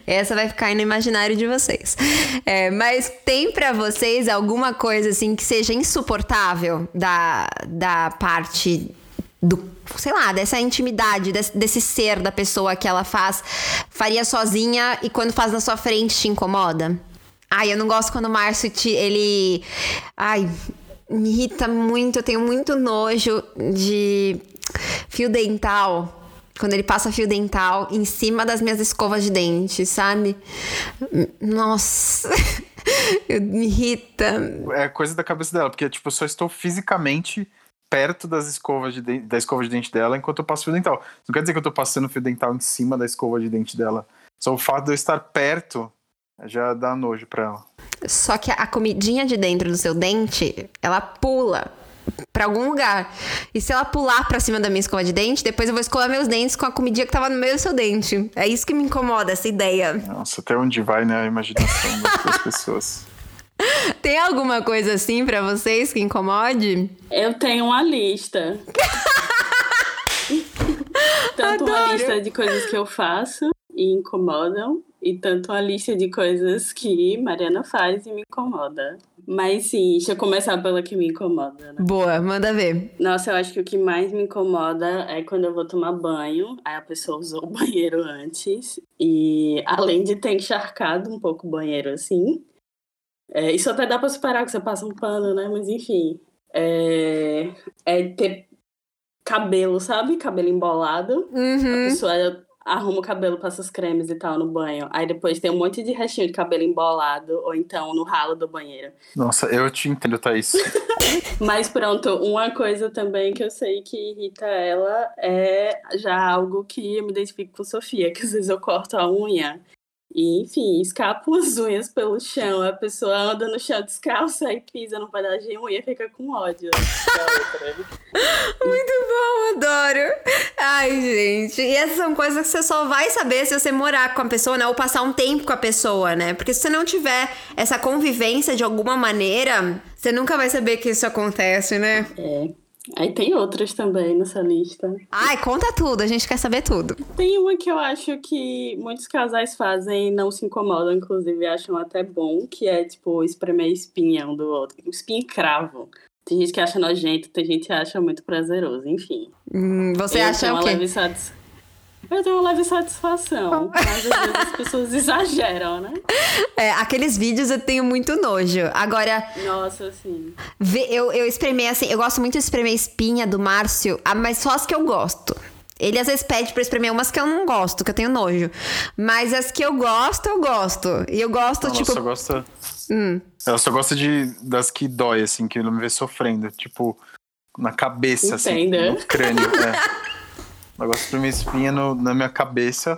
Essa vai ficar aí no imaginário de vocês. É, mas tem para vocês alguma coisa assim que seja insuportável da, da parte do, sei lá, dessa intimidade, desse, desse, ser da pessoa que ela faz, faria sozinha e quando faz na sua frente te incomoda? Ai, eu não gosto quando o Márcio te, ele. Ai, me irrita muito, eu tenho muito nojo de fio dental quando ele passa fio dental em cima das minhas escovas de dente, sabe? Nossa. me irrita. É coisa da cabeça dela, porque tipo, eu só estou fisicamente perto das escovas de da escova de dente dela enquanto eu passo fio dental. Não quer dizer que eu tô passando fio dental em cima da escova de dente dela. Só o fato de eu estar perto já dá nojo pra ela. Só que a comidinha de dentro do seu dente, ela pula para algum lugar. E se ela pular para cima da minha escova de dente, depois eu vou escovar meus dentes com a comidinha que tava no meio do seu dente. É isso que me incomoda, essa ideia. Nossa, até onde vai, né, a imaginação das pessoas. Tem alguma coisa assim para vocês que incomode? Eu tenho uma lista. Tanto Adoro. uma lista de coisas que eu faço e incomodam, e tanto uma lista de coisas que Mariana faz e me incomoda. Mas sim, deixa eu começar pela que me incomoda. Né? Boa, manda ver. Nossa, eu acho que o que mais me incomoda é quando eu vou tomar banho, aí a pessoa usou o banheiro antes, e além de ter encharcado um pouco o banheiro assim, é, isso até dá pra superar, que você passa um pano, né? Mas enfim, é, é ter cabelo, sabe? Cabelo embolado. Uhum. A pessoa arruma o cabelo, passa os cremes e tal no banho. Aí depois tem um monte de restinho de cabelo embolado, ou então no ralo do banheiro. Nossa, eu te entendo, Thaís. Mas pronto, uma coisa também que eu sei que irrita ela é já algo que eu me identifico com Sofia, que às vezes eu corto a unha E, enfim, escapam as unhas pelo chão. A pessoa anda no chão descalça e pisa no pedaço de unha e fica com ódio. Muito bom, adoro. Ai, gente. E essas são coisas que você só vai saber se você morar com a pessoa, né? Ou passar um tempo com a pessoa, né? Porque se você não tiver essa convivência de alguma maneira, você nunca vai saber que isso acontece, né? É. Aí tem outras também nessa lista. Ai, conta tudo, a gente quer saber tudo. Tem uma que eu acho que muitos casais fazem e não se incomodam, inclusive acham até bom, que é tipo espremer espinha um do outro. Espinha e cravo. Tem gente que acha nojento, tem gente que acha muito prazeroso, enfim. Hum, você eu acha o quê? Leve satis... Eu tenho uma leve satisfação, mas às vezes as pessoas exageram, né? É, aqueles vídeos eu tenho muito nojo. Agora. Nossa, sim. Eu, eu espremei assim, eu gosto muito de espremer espinha do Márcio, ah, mas só as que eu gosto. Ele às vezes pede pra espremer umas que eu não gosto, que eu tenho nojo. Mas as que eu gosto, eu gosto. E eu gosto, Ela tipo. Só gosta... Hum. Ela só gosta de, das que dói, assim, que não me vê sofrendo. Tipo, na cabeça, Entenda. assim. No crânio. é. Ela gosta de espremer espinha no, na minha cabeça,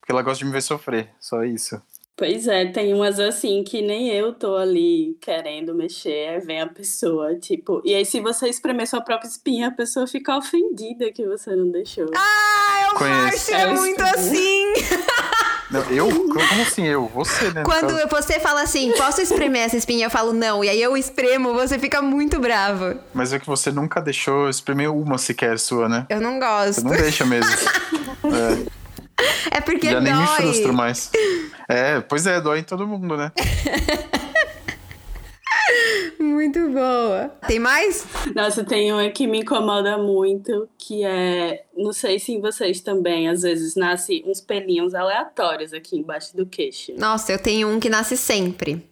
porque ela gosta de me ver sofrer. Só isso. Pois é, tem umas assim que nem eu tô ali querendo mexer, aí vem a pessoa, tipo. E aí, se você espremer sua própria espinha, a pessoa fica ofendida que você não deixou. Ah, o Conheço. Márcio é É, muito isso. assim. Não, eu? Como assim eu? Você, né? Quando caso. você fala assim, posso espremer essa espinha? Eu falo não. E aí eu espremo, você fica muito bravo. Mas é que você nunca deixou espremer uma sequer sua, né? Eu não Você gosto. não deixa mesmo. é, É porque já nem me frustro dói. mais. É, pois é, dói em todo mundo, né? Muito boa. Tem mais? Nossa, tem uma que me incomoda muito, que é. Não sei se em vocês também, às vezes, nasce uns pelinhos aleatórios aqui embaixo do queixo. Nossa, eu tenho um que nasce sempre.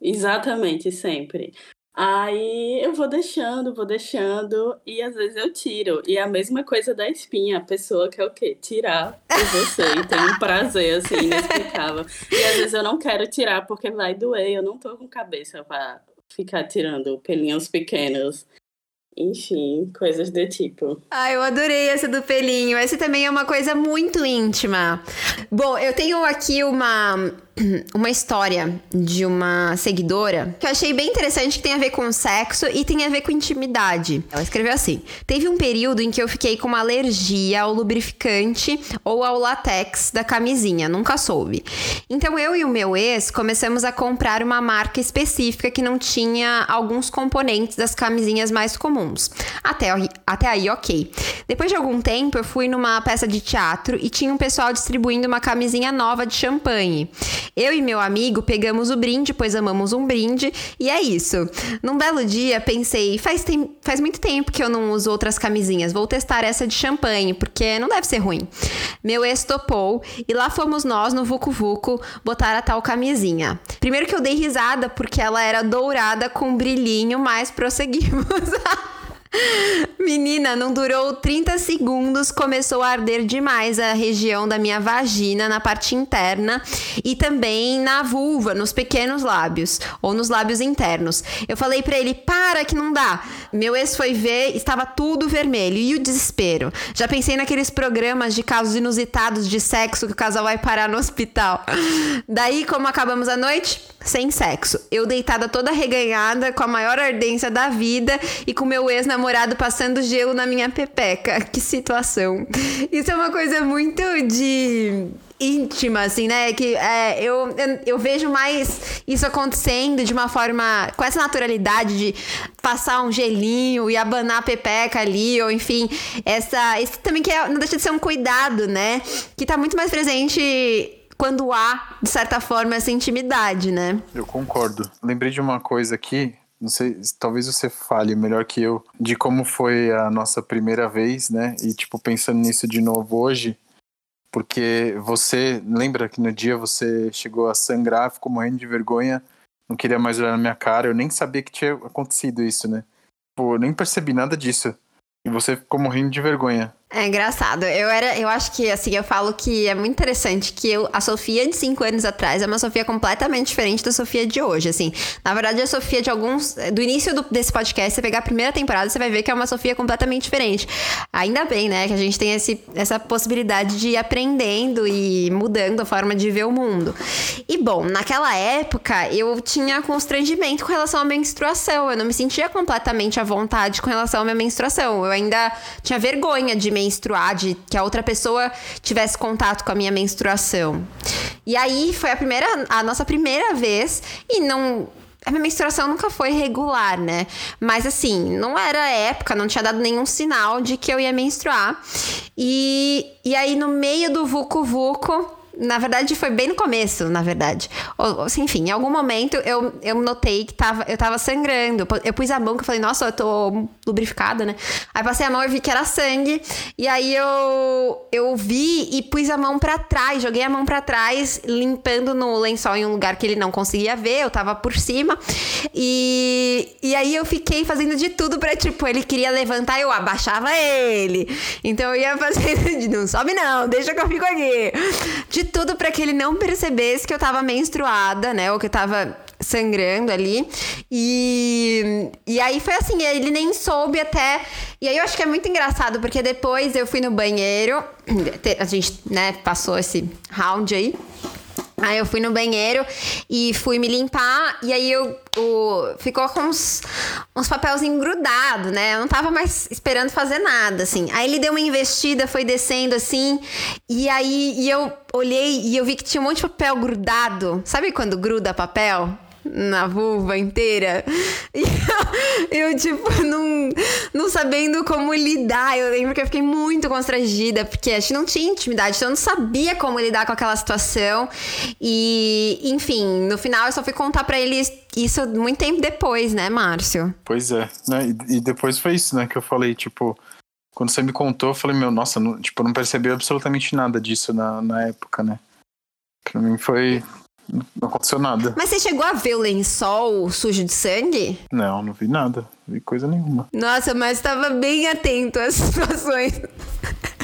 Exatamente, sempre. Aí eu vou deixando, vou deixando, e às vezes eu tiro. E é a mesma coisa da espinha, a pessoa quer o quê? Tirar por você. E tem um prazer, assim, inexplicável. E às vezes eu não quero tirar porque vai doer, eu não tô com cabeça pra ficar tirando pelinhos pequenos. Enfim, coisas do tipo. Ah, eu adorei essa do pelinho. Esse também é uma coisa muito íntima. Bom, eu tenho aqui uma, uma história de uma seguidora que eu achei bem interessante que tem a ver com sexo e tem a ver com intimidade. Ela escreveu assim: Teve um período em que eu fiquei com uma alergia ao lubrificante ou ao látex da camisinha, nunca soube. Então eu e o meu ex começamos a comprar uma marca específica que não tinha alguns componentes das camisinhas mais comuns. Até, até aí, ok. Depois de algum tempo, eu fui numa peça de teatro e tinha um pessoal distribuindo uma camisinha nova de champanhe. Eu e meu amigo pegamos o brinde, pois amamos um brinde, e é isso. Num belo dia, pensei, faz, tem, faz muito tempo que eu não uso outras camisinhas, vou testar essa de champanhe, porque não deve ser ruim. Meu ex topou, e lá fomos nós no Vucu Vucu botar a tal camisinha. Primeiro que eu dei risada, porque ela era dourada com brilhinho, mas prosseguimos. Menina, não durou 30 segundos, começou a arder demais a região da minha vagina, na parte interna e também na vulva, nos pequenos lábios ou nos lábios internos. Eu falei pra ele: "Para que não dá". Meu ex foi ver, estava tudo vermelho e o desespero. Já pensei naqueles programas de casos inusitados de sexo que o casal vai parar no hospital. Daí, como acabamos a noite? Sem sexo. Eu deitada toda reganhada, com a maior ardência da vida e com meu ex-namorado passando gelo na minha pepeca. Que situação. Isso é uma coisa muito de íntima, assim, né? Que é, eu, eu, eu vejo mais isso acontecendo de uma forma com essa naturalidade de passar um gelinho e abanar a pepeca ali, ou enfim, essa. Esse também que é, não deixa de ser um cuidado, né? Que tá muito mais presente quando há, de certa forma, essa intimidade, né? Eu concordo. Lembrei de uma coisa aqui, não sei, talvez você fale melhor que eu, de como foi a nossa primeira vez, né? E, tipo, pensando nisso de novo hoje, porque você, lembra que no dia você chegou a sangrar, ficou morrendo de vergonha, não queria mais olhar na minha cara, eu nem sabia que tinha acontecido isso, né? Pô, eu nem percebi nada disso. E você ficou morrendo de vergonha. É engraçado. Eu era, eu acho que assim, eu falo que é muito interessante que eu, a Sofia de cinco anos atrás é uma Sofia completamente diferente da Sofia de hoje, assim. Na verdade, a Sofia de alguns do início do, desse podcast, você pegar a primeira temporada, você vai ver que é uma Sofia completamente diferente. Ainda bem, né, que a gente tem esse, essa possibilidade de ir aprendendo e mudando a forma de ver o mundo. E bom, naquela época eu tinha constrangimento com relação à menstruação. Eu não me sentia completamente à vontade com relação à minha menstruação. Eu ainda tinha vergonha de menstruar, de que a outra pessoa tivesse contato com a minha menstruação. E aí foi a primeira, a nossa primeira vez e não a minha menstruação nunca foi regular, né? Mas assim, não era época, não tinha dado nenhum sinal de que eu ia menstruar. E, e aí, no meio do Vucu Vucu, na verdade, foi bem no começo, na verdade. Ou, enfim, em algum momento eu, eu notei que tava, eu tava sangrando. Eu pus a mão que eu falei, nossa, eu tô lubrificada, né? Aí passei a mão e vi que era sangue. E aí eu, eu vi e pus a mão para trás, joguei a mão para trás, limpando no lençol em um lugar que ele não conseguia ver, eu tava por cima. E, e aí eu fiquei fazendo de tudo pra, tipo, ele queria levantar, eu abaixava ele. Então eu ia fazendo de não sobe não, deixa que eu fico aqui. De de tudo para que ele não percebesse que eu tava menstruada, né? Ou que eu tava sangrando ali. E, e aí foi assim, ele nem soube até. E aí eu acho que é muito engraçado, porque depois eu fui no banheiro, a gente, né, passou esse round aí. Aí eu fui no banheiro e fui me limpar, e aí eu o, ficou com uns, uns papelzinhos grudados, né? Eu não tava mais esperando fazer nada, assim. Aí ele deu uma investida, foi descendo assim, e aí e eu olhei e eu vi que tinha um monte de papel grudado. Sabe quando gruda papel? Na vulva inteira. E eu, eu, tipo, não, não sabendo como lidar. Eu lembro que eu fiquei muito constrangida, porque a gente não tinha intimidade, então eu não sabia como lidar com aquela situação. E, enfim, no final eu só fui contar para eles isso muito tempo depois, né, Márcio? Pois é, né? E, e depois foi isso, né, que eu falei, tipo. Quando você me contou, eu falei, meu, nossa, não, tipo, não percebi absolutamente nada disso na, na época, né? Pra mim foi, não aconteceu nada. Mas você chegou a ver o lençol sujo de sangue? Não, não vi nada. Não vi coisa nenhuma. Nossa, mas estava bem atento às situações.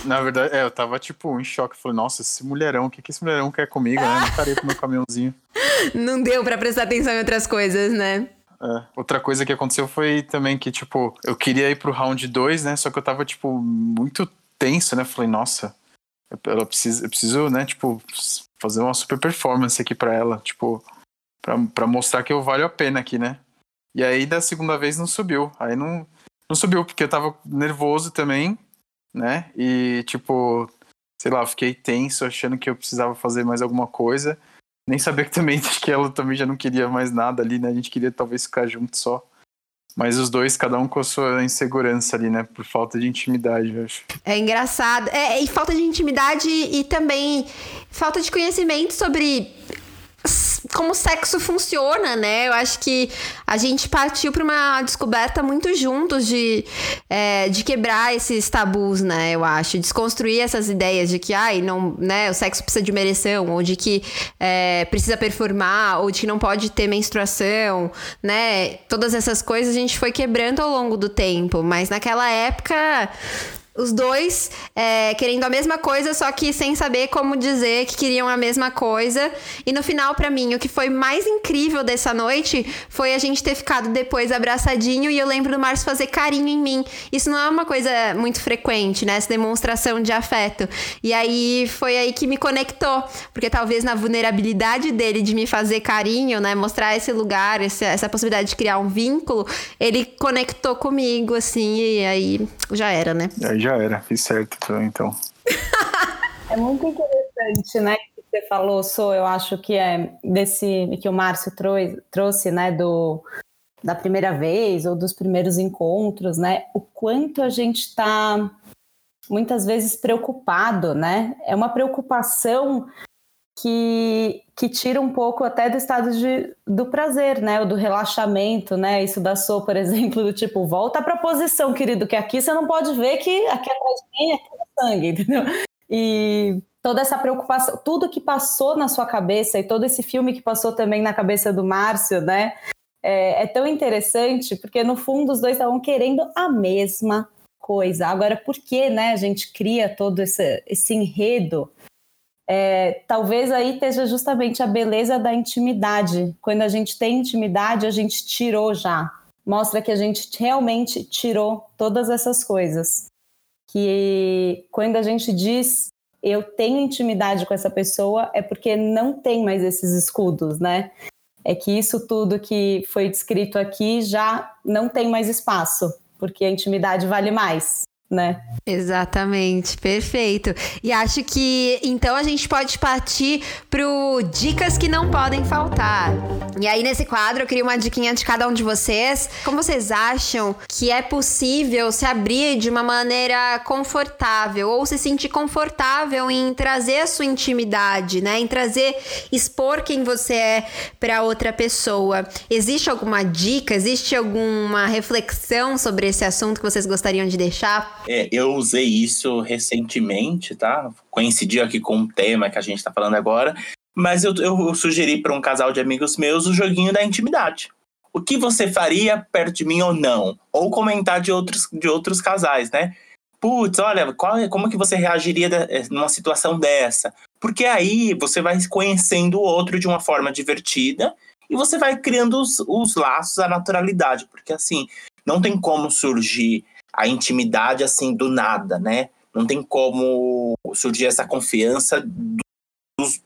Na verdade, é, eu tava tipo em choque. Falei, nossa, esse mulherão, o que, que esse mulherão quer comigo? Né? Não parei com meu caminhãozinho. Não deu para prestar atenção em outras coisas, né? É. Outra coisa que aconteceu foi também que, tipo, eu queria ir pro round 2, né? Só que eu tava, tipo, muito tenso, né? Falei, nossa, eu, eu, preciso, eu preciso, né, tipo, fazer uma super performance aqui para ela, tipo, para mostrar que eu valho a pena aqui, né? E aí da segunda vez não subiu. Aí não, não subiu, porque eu tava nervoso também, né? E tipo, sei lá, fiquei tenso, achando que eu precisava fazer mais alguma coisa. Nem sabia que também que ela também já não queria mais nada ali, né? A gente queria talvez ficar junto só. Mas os dois, cada um com a sua insegurança ali, né? Por falta de intimidade, eu acho. É engraçado. É, e falta de intimidade e também falta de conhecimento sobre como o sexo funciona, né? Eu acho que a gente partiu para uma descoberta muito juntos de, é, de quebrar esses tabus, né? Eu acho, desconstruir essas ideias de que, ai, não, né? O sexo precisa de uma ereção, ou de que é, precisa performar, ou de que não pode ter menstruação, né? Todas essas coisas a gente foi quebrando ao longo do tempo, mas naquela época os dois é, querendo a mesma coisa, só que sem saber como dizer que queriam a mesma coisa. E no final, para mim, o que foi mais incrível dessa noite foi a gente ter ficado depois abraçadinho e eu lembro do Márcio fazer carinho em mim. Isso não é uma coisa muito frequente, né? Essa demonstração de afeto. E aí foi aí que me conectou, porque talvez na vulnerabilidade dele de me fazer carinho, né? Mostrar esse lugar, essa, essa possibilidade de criar um vínculo, ele conectou comigo, assim, e aí já era, né? Aí já já era, fiz certo então. é muito interessante, né? Que você falou, sou, eu acho que é desse que o Márcio trouxe, trouxe, né, do da primeira vez ou dos primeiros encontros, né? O quanto a gente está muitas vezes preocupado, né? É uma preocupação que, que tira um pouco até do estado de, do prazer, né? Ou do relaxamento, né? Isso da sua, por exemplo, do tipo, volta para a posição, querido, que aqui você não pode ver que aqui atrás de mim é sangue, entendeu? E toda essa preocupação, tudo que passou na sua cabeça e todo esse filme que passou também na cabeça do Márcio, né? É, é tão interessante, porque no fundo os dois estavam querendo a mesma coisa. Agora, por que né, a gente cria todo esse, esse enredo? É, talvez aí esteja justamente a beleza da intimidade. Quando a gente tem intimidade, a gente tirou já. Mostra que a gente realmente tirou todas essas coisas. Que quando a gente diz eu tenho intimidade com essa pessoa, é porque não tem mais esses escudos, né? É que isso tudo que foi descrito aqui já não tem mais espaço, porque a intimidade vale mais né? Exatamente, perfeito. E acho que então a gente pode partir pro dicas que não podem faltar. E aí nesse quadro eu queria uma diquinha de cada um de vocês. Como vocês acham que é possível se abrir de uma maneira confortável ou se sentir confortável em trazer a sua intimidade, né? Em trazer expor quem você é para outra pessoa. Existe alguma dica? Existe alguma reflexão sobre esse assunto que vocês gostariam de deixar? É, eu usei isso recentemente, tá? Coincidiu aqui com o tema que a gente tá falando agora. Mas eu, eu sugeri para um casal de amigos meus o joguinho da intimidade. O que você faria perto de mim ou não? Ou comentar de outros, de outros casais, né? Putz, olha, qual, é, como que você reagiria eh, numa situação dessa? Porque aí você vai conhecendo o outro de uma forma divertida e você vai criando os, os laços, a naturalidade. Porque assim, não tem como surgir a intimidade assim do nada, né? Não tem como surgir essa confiança dos,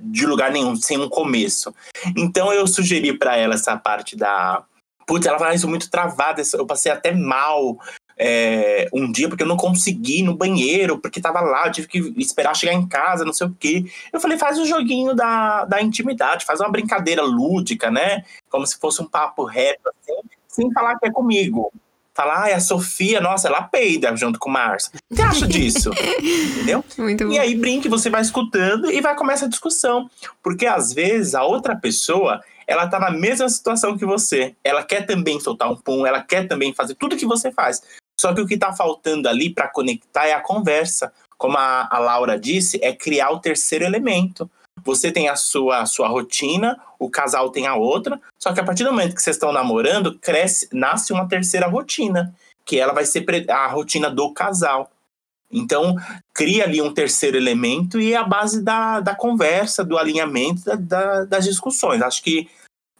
de lugar nenhum, sem um começo. Então eu sugeri para ela essa parte da. Putz, ela isso muito travada, eu passei até mal é, um dia porque eu não consegui ir no banheiro, porque tava lá, eu tive que esperar chegar em casa, não sei o quê. Eu falei, faz o um joguinho da, da intimidade, faz uma brincadeira lúdica, né? Como se fosse um papo reto, assim, sem falar que é comigo falar, ah, a Sofia, nossa, ela peida junto com o Márcio. O que acha disso? Entendeu? Muito bom. E aí brinque, você vai escutando e vai começar a discussão. Porque às vezes a outra pessoa, ela tá na mesma situação que você. Ela quer também soltar um pum, ela quer também fazer tudo que você faz. Só que o que tá faltando ali para conectar é a conversa. Como a, a Laura disse, é criar o terceiro elemento. Você tem a sua, a sua rotina, o casal tem a outra, só que a partir do momento que vocês estão namorando, cresce, nasce uma terceira rotina, que ela vai ser a rotina do casal. Então, cria ali um terceiro elemento e é a base da, da conversa, do alinhamento, da, da, das discussões. Acho que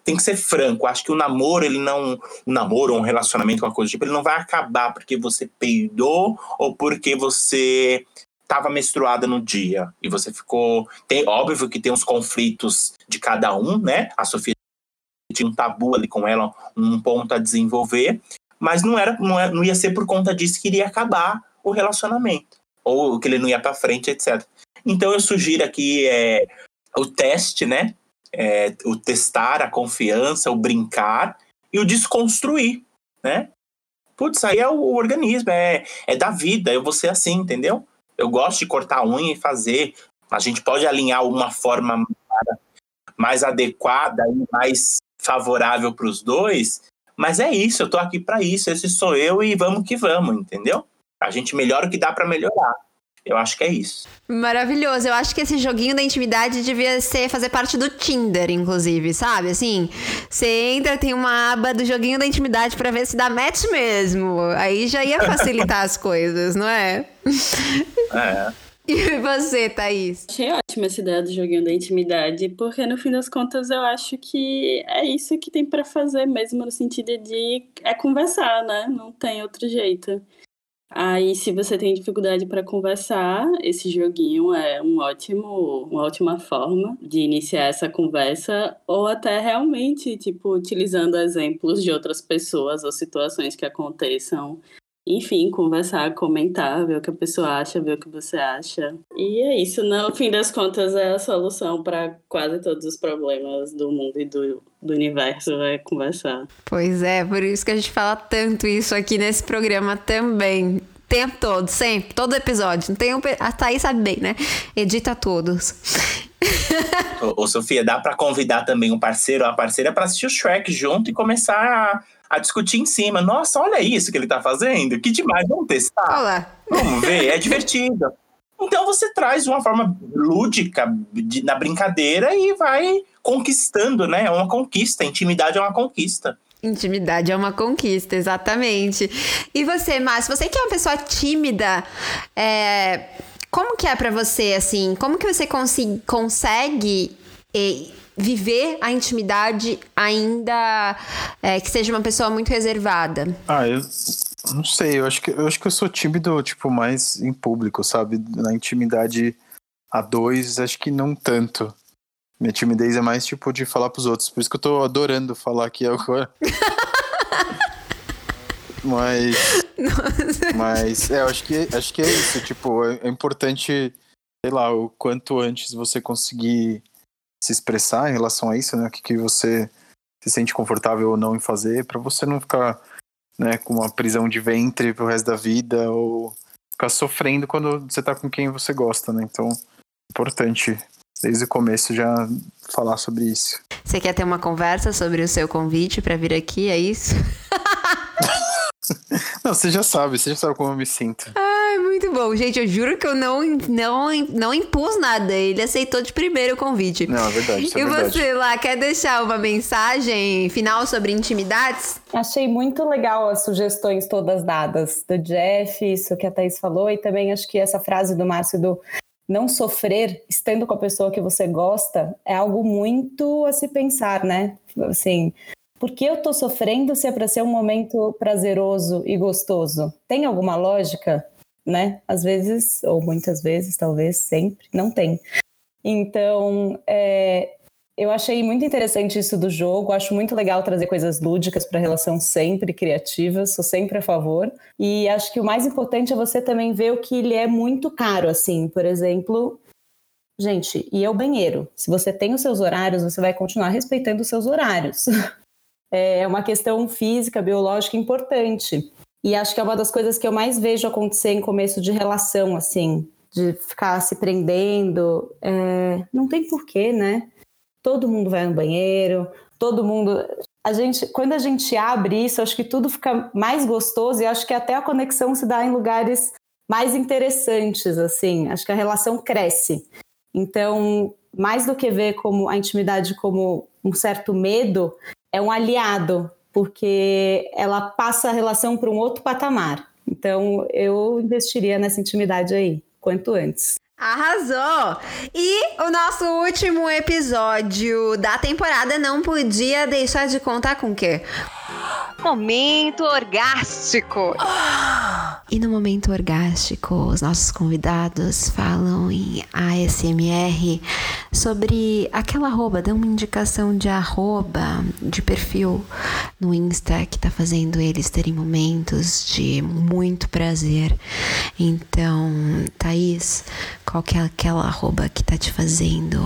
tem que ser franco. Acho que o namoro, ele não. Um namoro ou um relacionamento com a coisa do tipo, ele não vai acabar porque você peidou ou porque você estava menstruada no dia e você ficou. Tem, óbvio que tem os conflitos de cada um, né? A Sofia tinha um tabu ali com ela, um ponto a desenvolver, mas não era, não, é, não ia ser por conta disso que iria acabar o relacionamento ou que ele não ia para frente, etc. Então eu sugiro aqui é, o teste, né? É, o testar a confiança, o brincar e o desconstruir, né? Putz, aí é o organismo, é, é da vida, eu vou ser assim, entendeu? Eu gosto de cortar unha e fazer. A gente pode alinhar uma forma mais adequada e mais favorável para os dois, mas é isso, eu tô aqui para isso, esse sou eu e vamos que vamos, entendeu? A gente melhora o que dá para melhorar. Eu acho que é isso. Maravilhoso. Eu acho que esse joguinho da intimidade devia ser fazer parte do Tinder, inclusive, sabe? Assim, você entra, tem uma aba do joguinho da intimidade para ver se dá match mesmo. Aí já ia facilitar as coisas, não é? É. E você, Thaís? Achei ótima essa ideia do joguinho da intimidade, porque no fim das contas eu acho que é isso que tem para fazer mesmo, no sentido de é conversar, né? Não tem outro jeito. Aí, se você tem dificuldade para conversar, esse joguinho é um ótimo, uma ótima forma de iniciar essa conversa, ou até realmente, tipo, utilizando exemplos de outras pessoas ou situações que aconteçam enfim, conversar, comentar, ver o que a pessoa acha, ver o que você acha. E é isso, no fim das contas, é a solução para quase todos os problemas do mundo e do, do universo, é conversar. Pois é, por isso que a gente fala tanto isso aqui nesse programa também. Tempo todo, sempre, todo episódio. Não tem um, a Thaís sabe bem, né? Edita todos. ô, ô, Sofia, dá para convidar também um parceiro ou a parceira para assistir o Shrek junto e começar a a discutir em cima. Nossa, olha isso que ele tá fazendo, que demais, vamos testar. Olá. Vamos ver, é divertido. Então você traz uma forma lúdica de, na brincadeira e vai conquistando, né? É uma conquista, intimidade é uma conquista. Intimidade é uma conquista, exatamente. E você, Márcio, você que é uma pessoa tímida, é, como que é para você, assim? Como que você consegue é, viver a intimidade ainda é, que seja uma pessoa muito reservada? Ah, eu não sei, eu acho que eu acho que eu sou tímido, tipo, mais em público, sabe? Na intimidade a dois, acho que não tanto. Minha timidez é mais tipo de falar pros outros. Por isso que eu tô adorando falar aqui agora. mas. Nossa. Mas, é, eu acho que, acho que é isso. Tipo, é, é importante, sei lá, o quanto antes você conseguir se expressar em relação a isso, né? O que, que você se sente confortável ou não em fazer, para você não ficar né, com uma prisão de ventre pro resto da vida ou ficar sofrendo quando você tá com quem você gosta, né? Então, importante desde o começo já falar sobre isso. Você quer ter uma conversa sobre o seu convite para vir aqui, é isso? não, você já sabe, você já sabe como eu me sinto. Ai, muito bom. Gente, eu juro que eu não, não, não impus nada. Ele aceitou de primeiro o convite. Não, é verdade. É e verdade. você lá, quer deixar uma mensagem final sobre intimidades? Achei muito legal as sugestões todas dadas do Jeff, isso que a Thaís falou, e também acho que essa frase do Márcio do não sofrer estando com a pessoa que você gosta é algo muito a se pensar, né? Assim, por que eu tô sofrendo se é para ser um momento prazeroso e gostoso? Tem alguma lógica, né? Às vezes, ou muitas vezes, talvez sempre, não tem. Então, é, eu achei muito interessante isso do jogo, acho muito legal trazer coisas lúdicas para a relação sempre criativas, sou sempre a favor. E acho que o mais importante é você também ver o que ele é muito caro, assim, por exemplo, gente, e é o banheiro. Se você tem os seus horários, você vai continuar respeitando os seus horários. É uma questão física, biológica importante. E acho que é uma das coisas que eu mais vejo acontecer em começo de relação, assim, de ficar se prendendo. É, não tem porquê, né? todo mundo vai no banheiro, todo mundo. A gente, quando a gente abre isso, acho que tudo fica mais gostoso e acho que até a conexão se dá em lugares mais interessantes, assim. Acho que a relação cresce. Então, mais do que ver como a intimidade como um certo medo, é um aliado, porque ela passa a relação para um outro patamar. Então, eu investiria nessa intimidade aí, quanto antes. Arrasou! E o nosso último episódio da temporada não podia deixar de contar com o quê? Momento orgástico! E no momento orgástico, os nossos convidados falam em ASMR sobre aquela arroba, dão uma indicação de arroba, de perfil no Insta que tá fazendo eles terem momentos de muito prazer. Então, Thaís, qual que é aquela arroba que tá te fazendo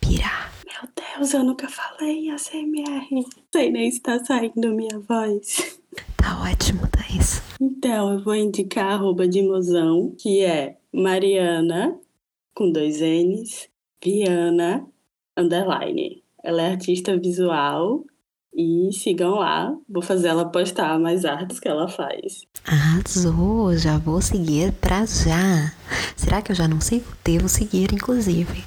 pirar? Deus, eu nunca falei ASMR. Sei nem se tá saindo minha voz. Tá ótimo, Thaís. Então, eu vou indicar a arroba de mozão, que é Mariana, com dois N's, Viana, underline. Ela é artista visual e sigam lá, vou fazer ela postar mais artes que ela faz. Arrasou, já vou seguir pra já. Será que eu já não sei? Devo seguir, inclusive.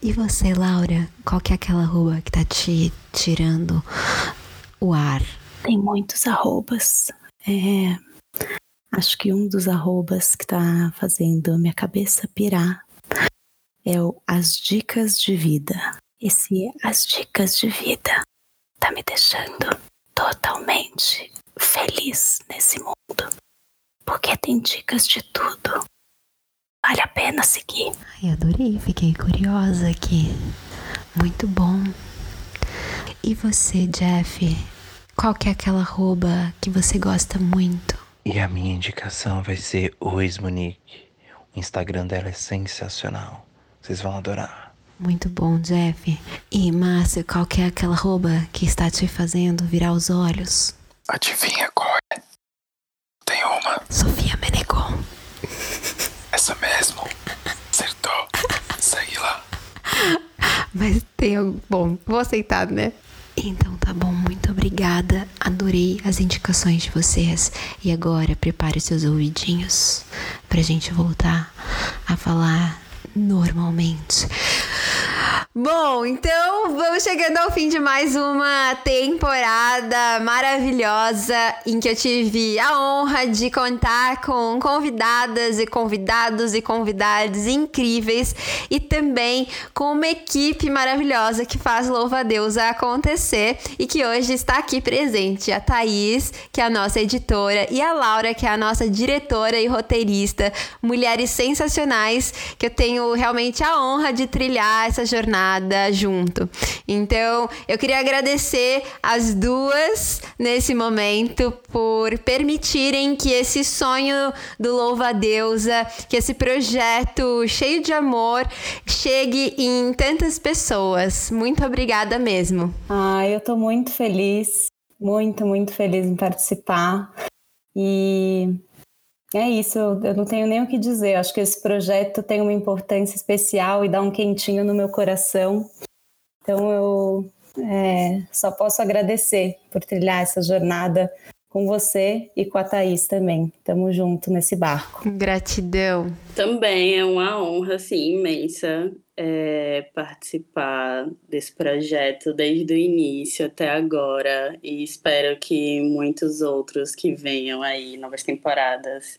E você, Laura, qual que é aquela rua que tá te tirando o ar? Tem muitos arrobas. É, acho que um dos arrobas que tá fazendo minha cabeça pirar é o As Dicas de Vida. Esse As Dicas de Vida tá me deixando totalmente feliz nesse mundo. Porque tem dicas de tudo. Vale a pena seguir. Ai, adorei, fiquei curiosa aqui. Muito bom. E você, Jeff? Qual que é aquela roupa que você gosta muito? E a minha indicação vai ser o ex-Monique. O Instagram dela é sensacional. Vocês vão adorar. Muito bom, Jeff. E Márcio, qual que é aquela roupa que está te fazendo virar os olhos? Adivinha qual é? Tem uma. Sofia Menegon. Essa mesmo. Acertou. Segue lá. Mas tem. Bom, vou aceitar, né? Então tá bom, muito obrigada. Adorei as indicações de vocês. E agora prepare seus ouvidinhos pra gente voltar a falar normalmente. Bom, então vamos chegando ao fim de mais uma temporada maravilhosa em que eu tive a honra de contar com convidadas e convidados e convidadas incríveis e também com uma equipe maravilhosa que faz Louva a Deus acontecer e que hoje está aqui presente. A Thaís, que é a nossa editora, e a Laura, que é a nossa diretora e roteirista. Mulheres sensacionais que eu tenho realmente a honra de trilhar essa jornada jornada junto. Então, eu queria agradecer as duas nesse momento por permitirem que esse sonho do Louva Deusa, que esse projeto cheio de amor chegue em tantas pessoas. Muito obrigada mesmo. Ah, eu tô muito feliz, muito, muito feliz em participar. E é isso, eu não tenho nem o que dizer. Acho que esse projeto tem uma importância especial e dá um quentinho no meu coração. Então eu é, só posso agradecer por trilhar essa jornada com você e com a Thaís também. Tamo junto nesse barco. Gratidão. Também é uma honra, assim, imensa é, participar desse projeto desde o início até agora e espero que muitos outros que venham aí, novas temporadas.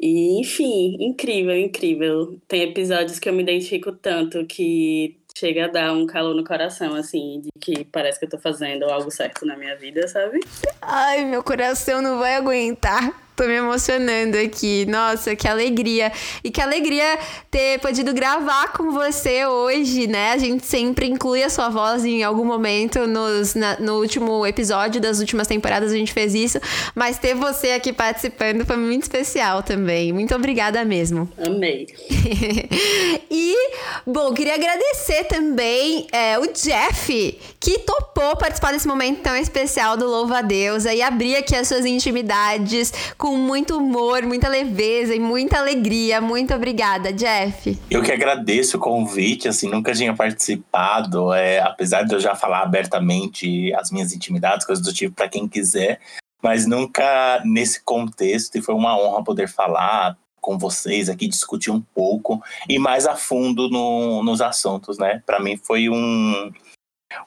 E, enfim, incrível, incrível. Tem episódios que eu me identifico tanto que chega a dar um calor no coração, assim, de que parece que eu tô fazendo algo certo na minha vida, sabe? Ai, meu coração não vai aguentar. Tô me emocionando aqui. Nossa, que alegria. E que alegria ter podido gravar com você hoje, né? A gente sempre inclui a sua voz em algum momento. Nos, na, no último episódio das últimas temporadas a gente fez isso. Mas ter você aqui participando foi muito especial também. Muito obrigada mesmo. Amei. e, bom, queria agradecer também é, o Jeff, que topou participar desse momento tão especial do Louva a Deusa e abrir aqui as suas intimidades com com muito humor, muita leveza e muita alegria. Muito obrigada, Jeff. Eu que agradeço o convite, assim, nunca tinha participado, é, apesar de eu já falar abertamente as minhas intimidades, coisas do tipo, para quem quiser, mas nunca nesse contexto, e foi uma honra poder falar com vocês aqui, discutir um pouco e mais a fundo no, nos assuntos, né? Para mim foi um,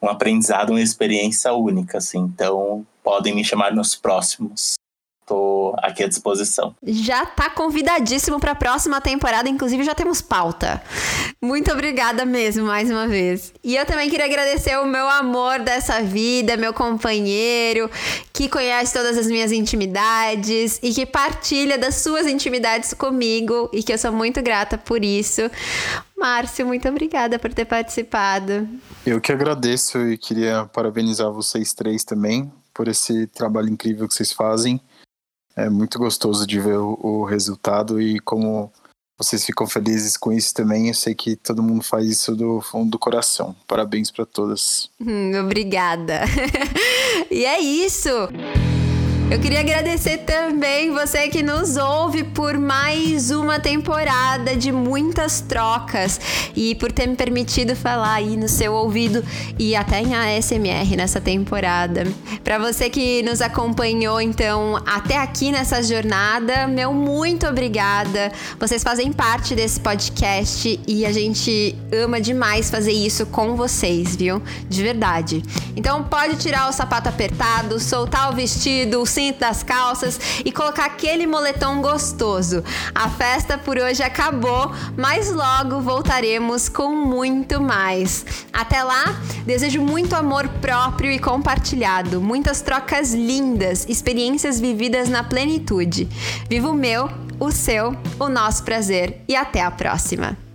um aprendizado, uma experiência única, assim, então podem me chamar nos próximos estou aqui à disposição. Já tá convidadíssimo para a próxima temporada, inclusive já temos pauta. Muito obrigada mesmo, mais uma vez. E eu também queria agradecer o meu amor dessa vida, meu companheiro, que conhece todas as minhas intimidades e que partilha das suas intimidades comigo e que eu sou muito grata por isso. Márcio, muito obrigada por ter participado. Eu que agradeço e queria parabenizar vocês três também por esse trabalho incrível que vocês fazem é muito gostoso de ver o, o, resultado e como vocês ficam felizes com isso também. Eu sei que todo mundo faz isso do fundo do coração. Parabéns para todas. Hum, obrigada. e é isso. Eu queria agradecer também você que nos ouve por mais uma temporada de muitas trocas e por ter me permitido falar aí no seu ouvido e até em ASMR nessa temporada. Para você que nos acompanhou então até aqui nessa jornada, meu muito obrigada. Vocês fazem parte desse podcast e a gente ama demais fazer isso com vocês, viu? De verdade. Então pode tirar o sapato apertado, soltar o vestido, o cinto das calças e colocar aquele moletom gostoso. A festa por hoje acabou, mas logo voltaremos com muito mais. Até lá, desejo muito amor próprio e compartilhado, muitas trocas lindas, experiências vividas na plenitude. Viva o meu, o seu, o nosso prazer e até a próxima!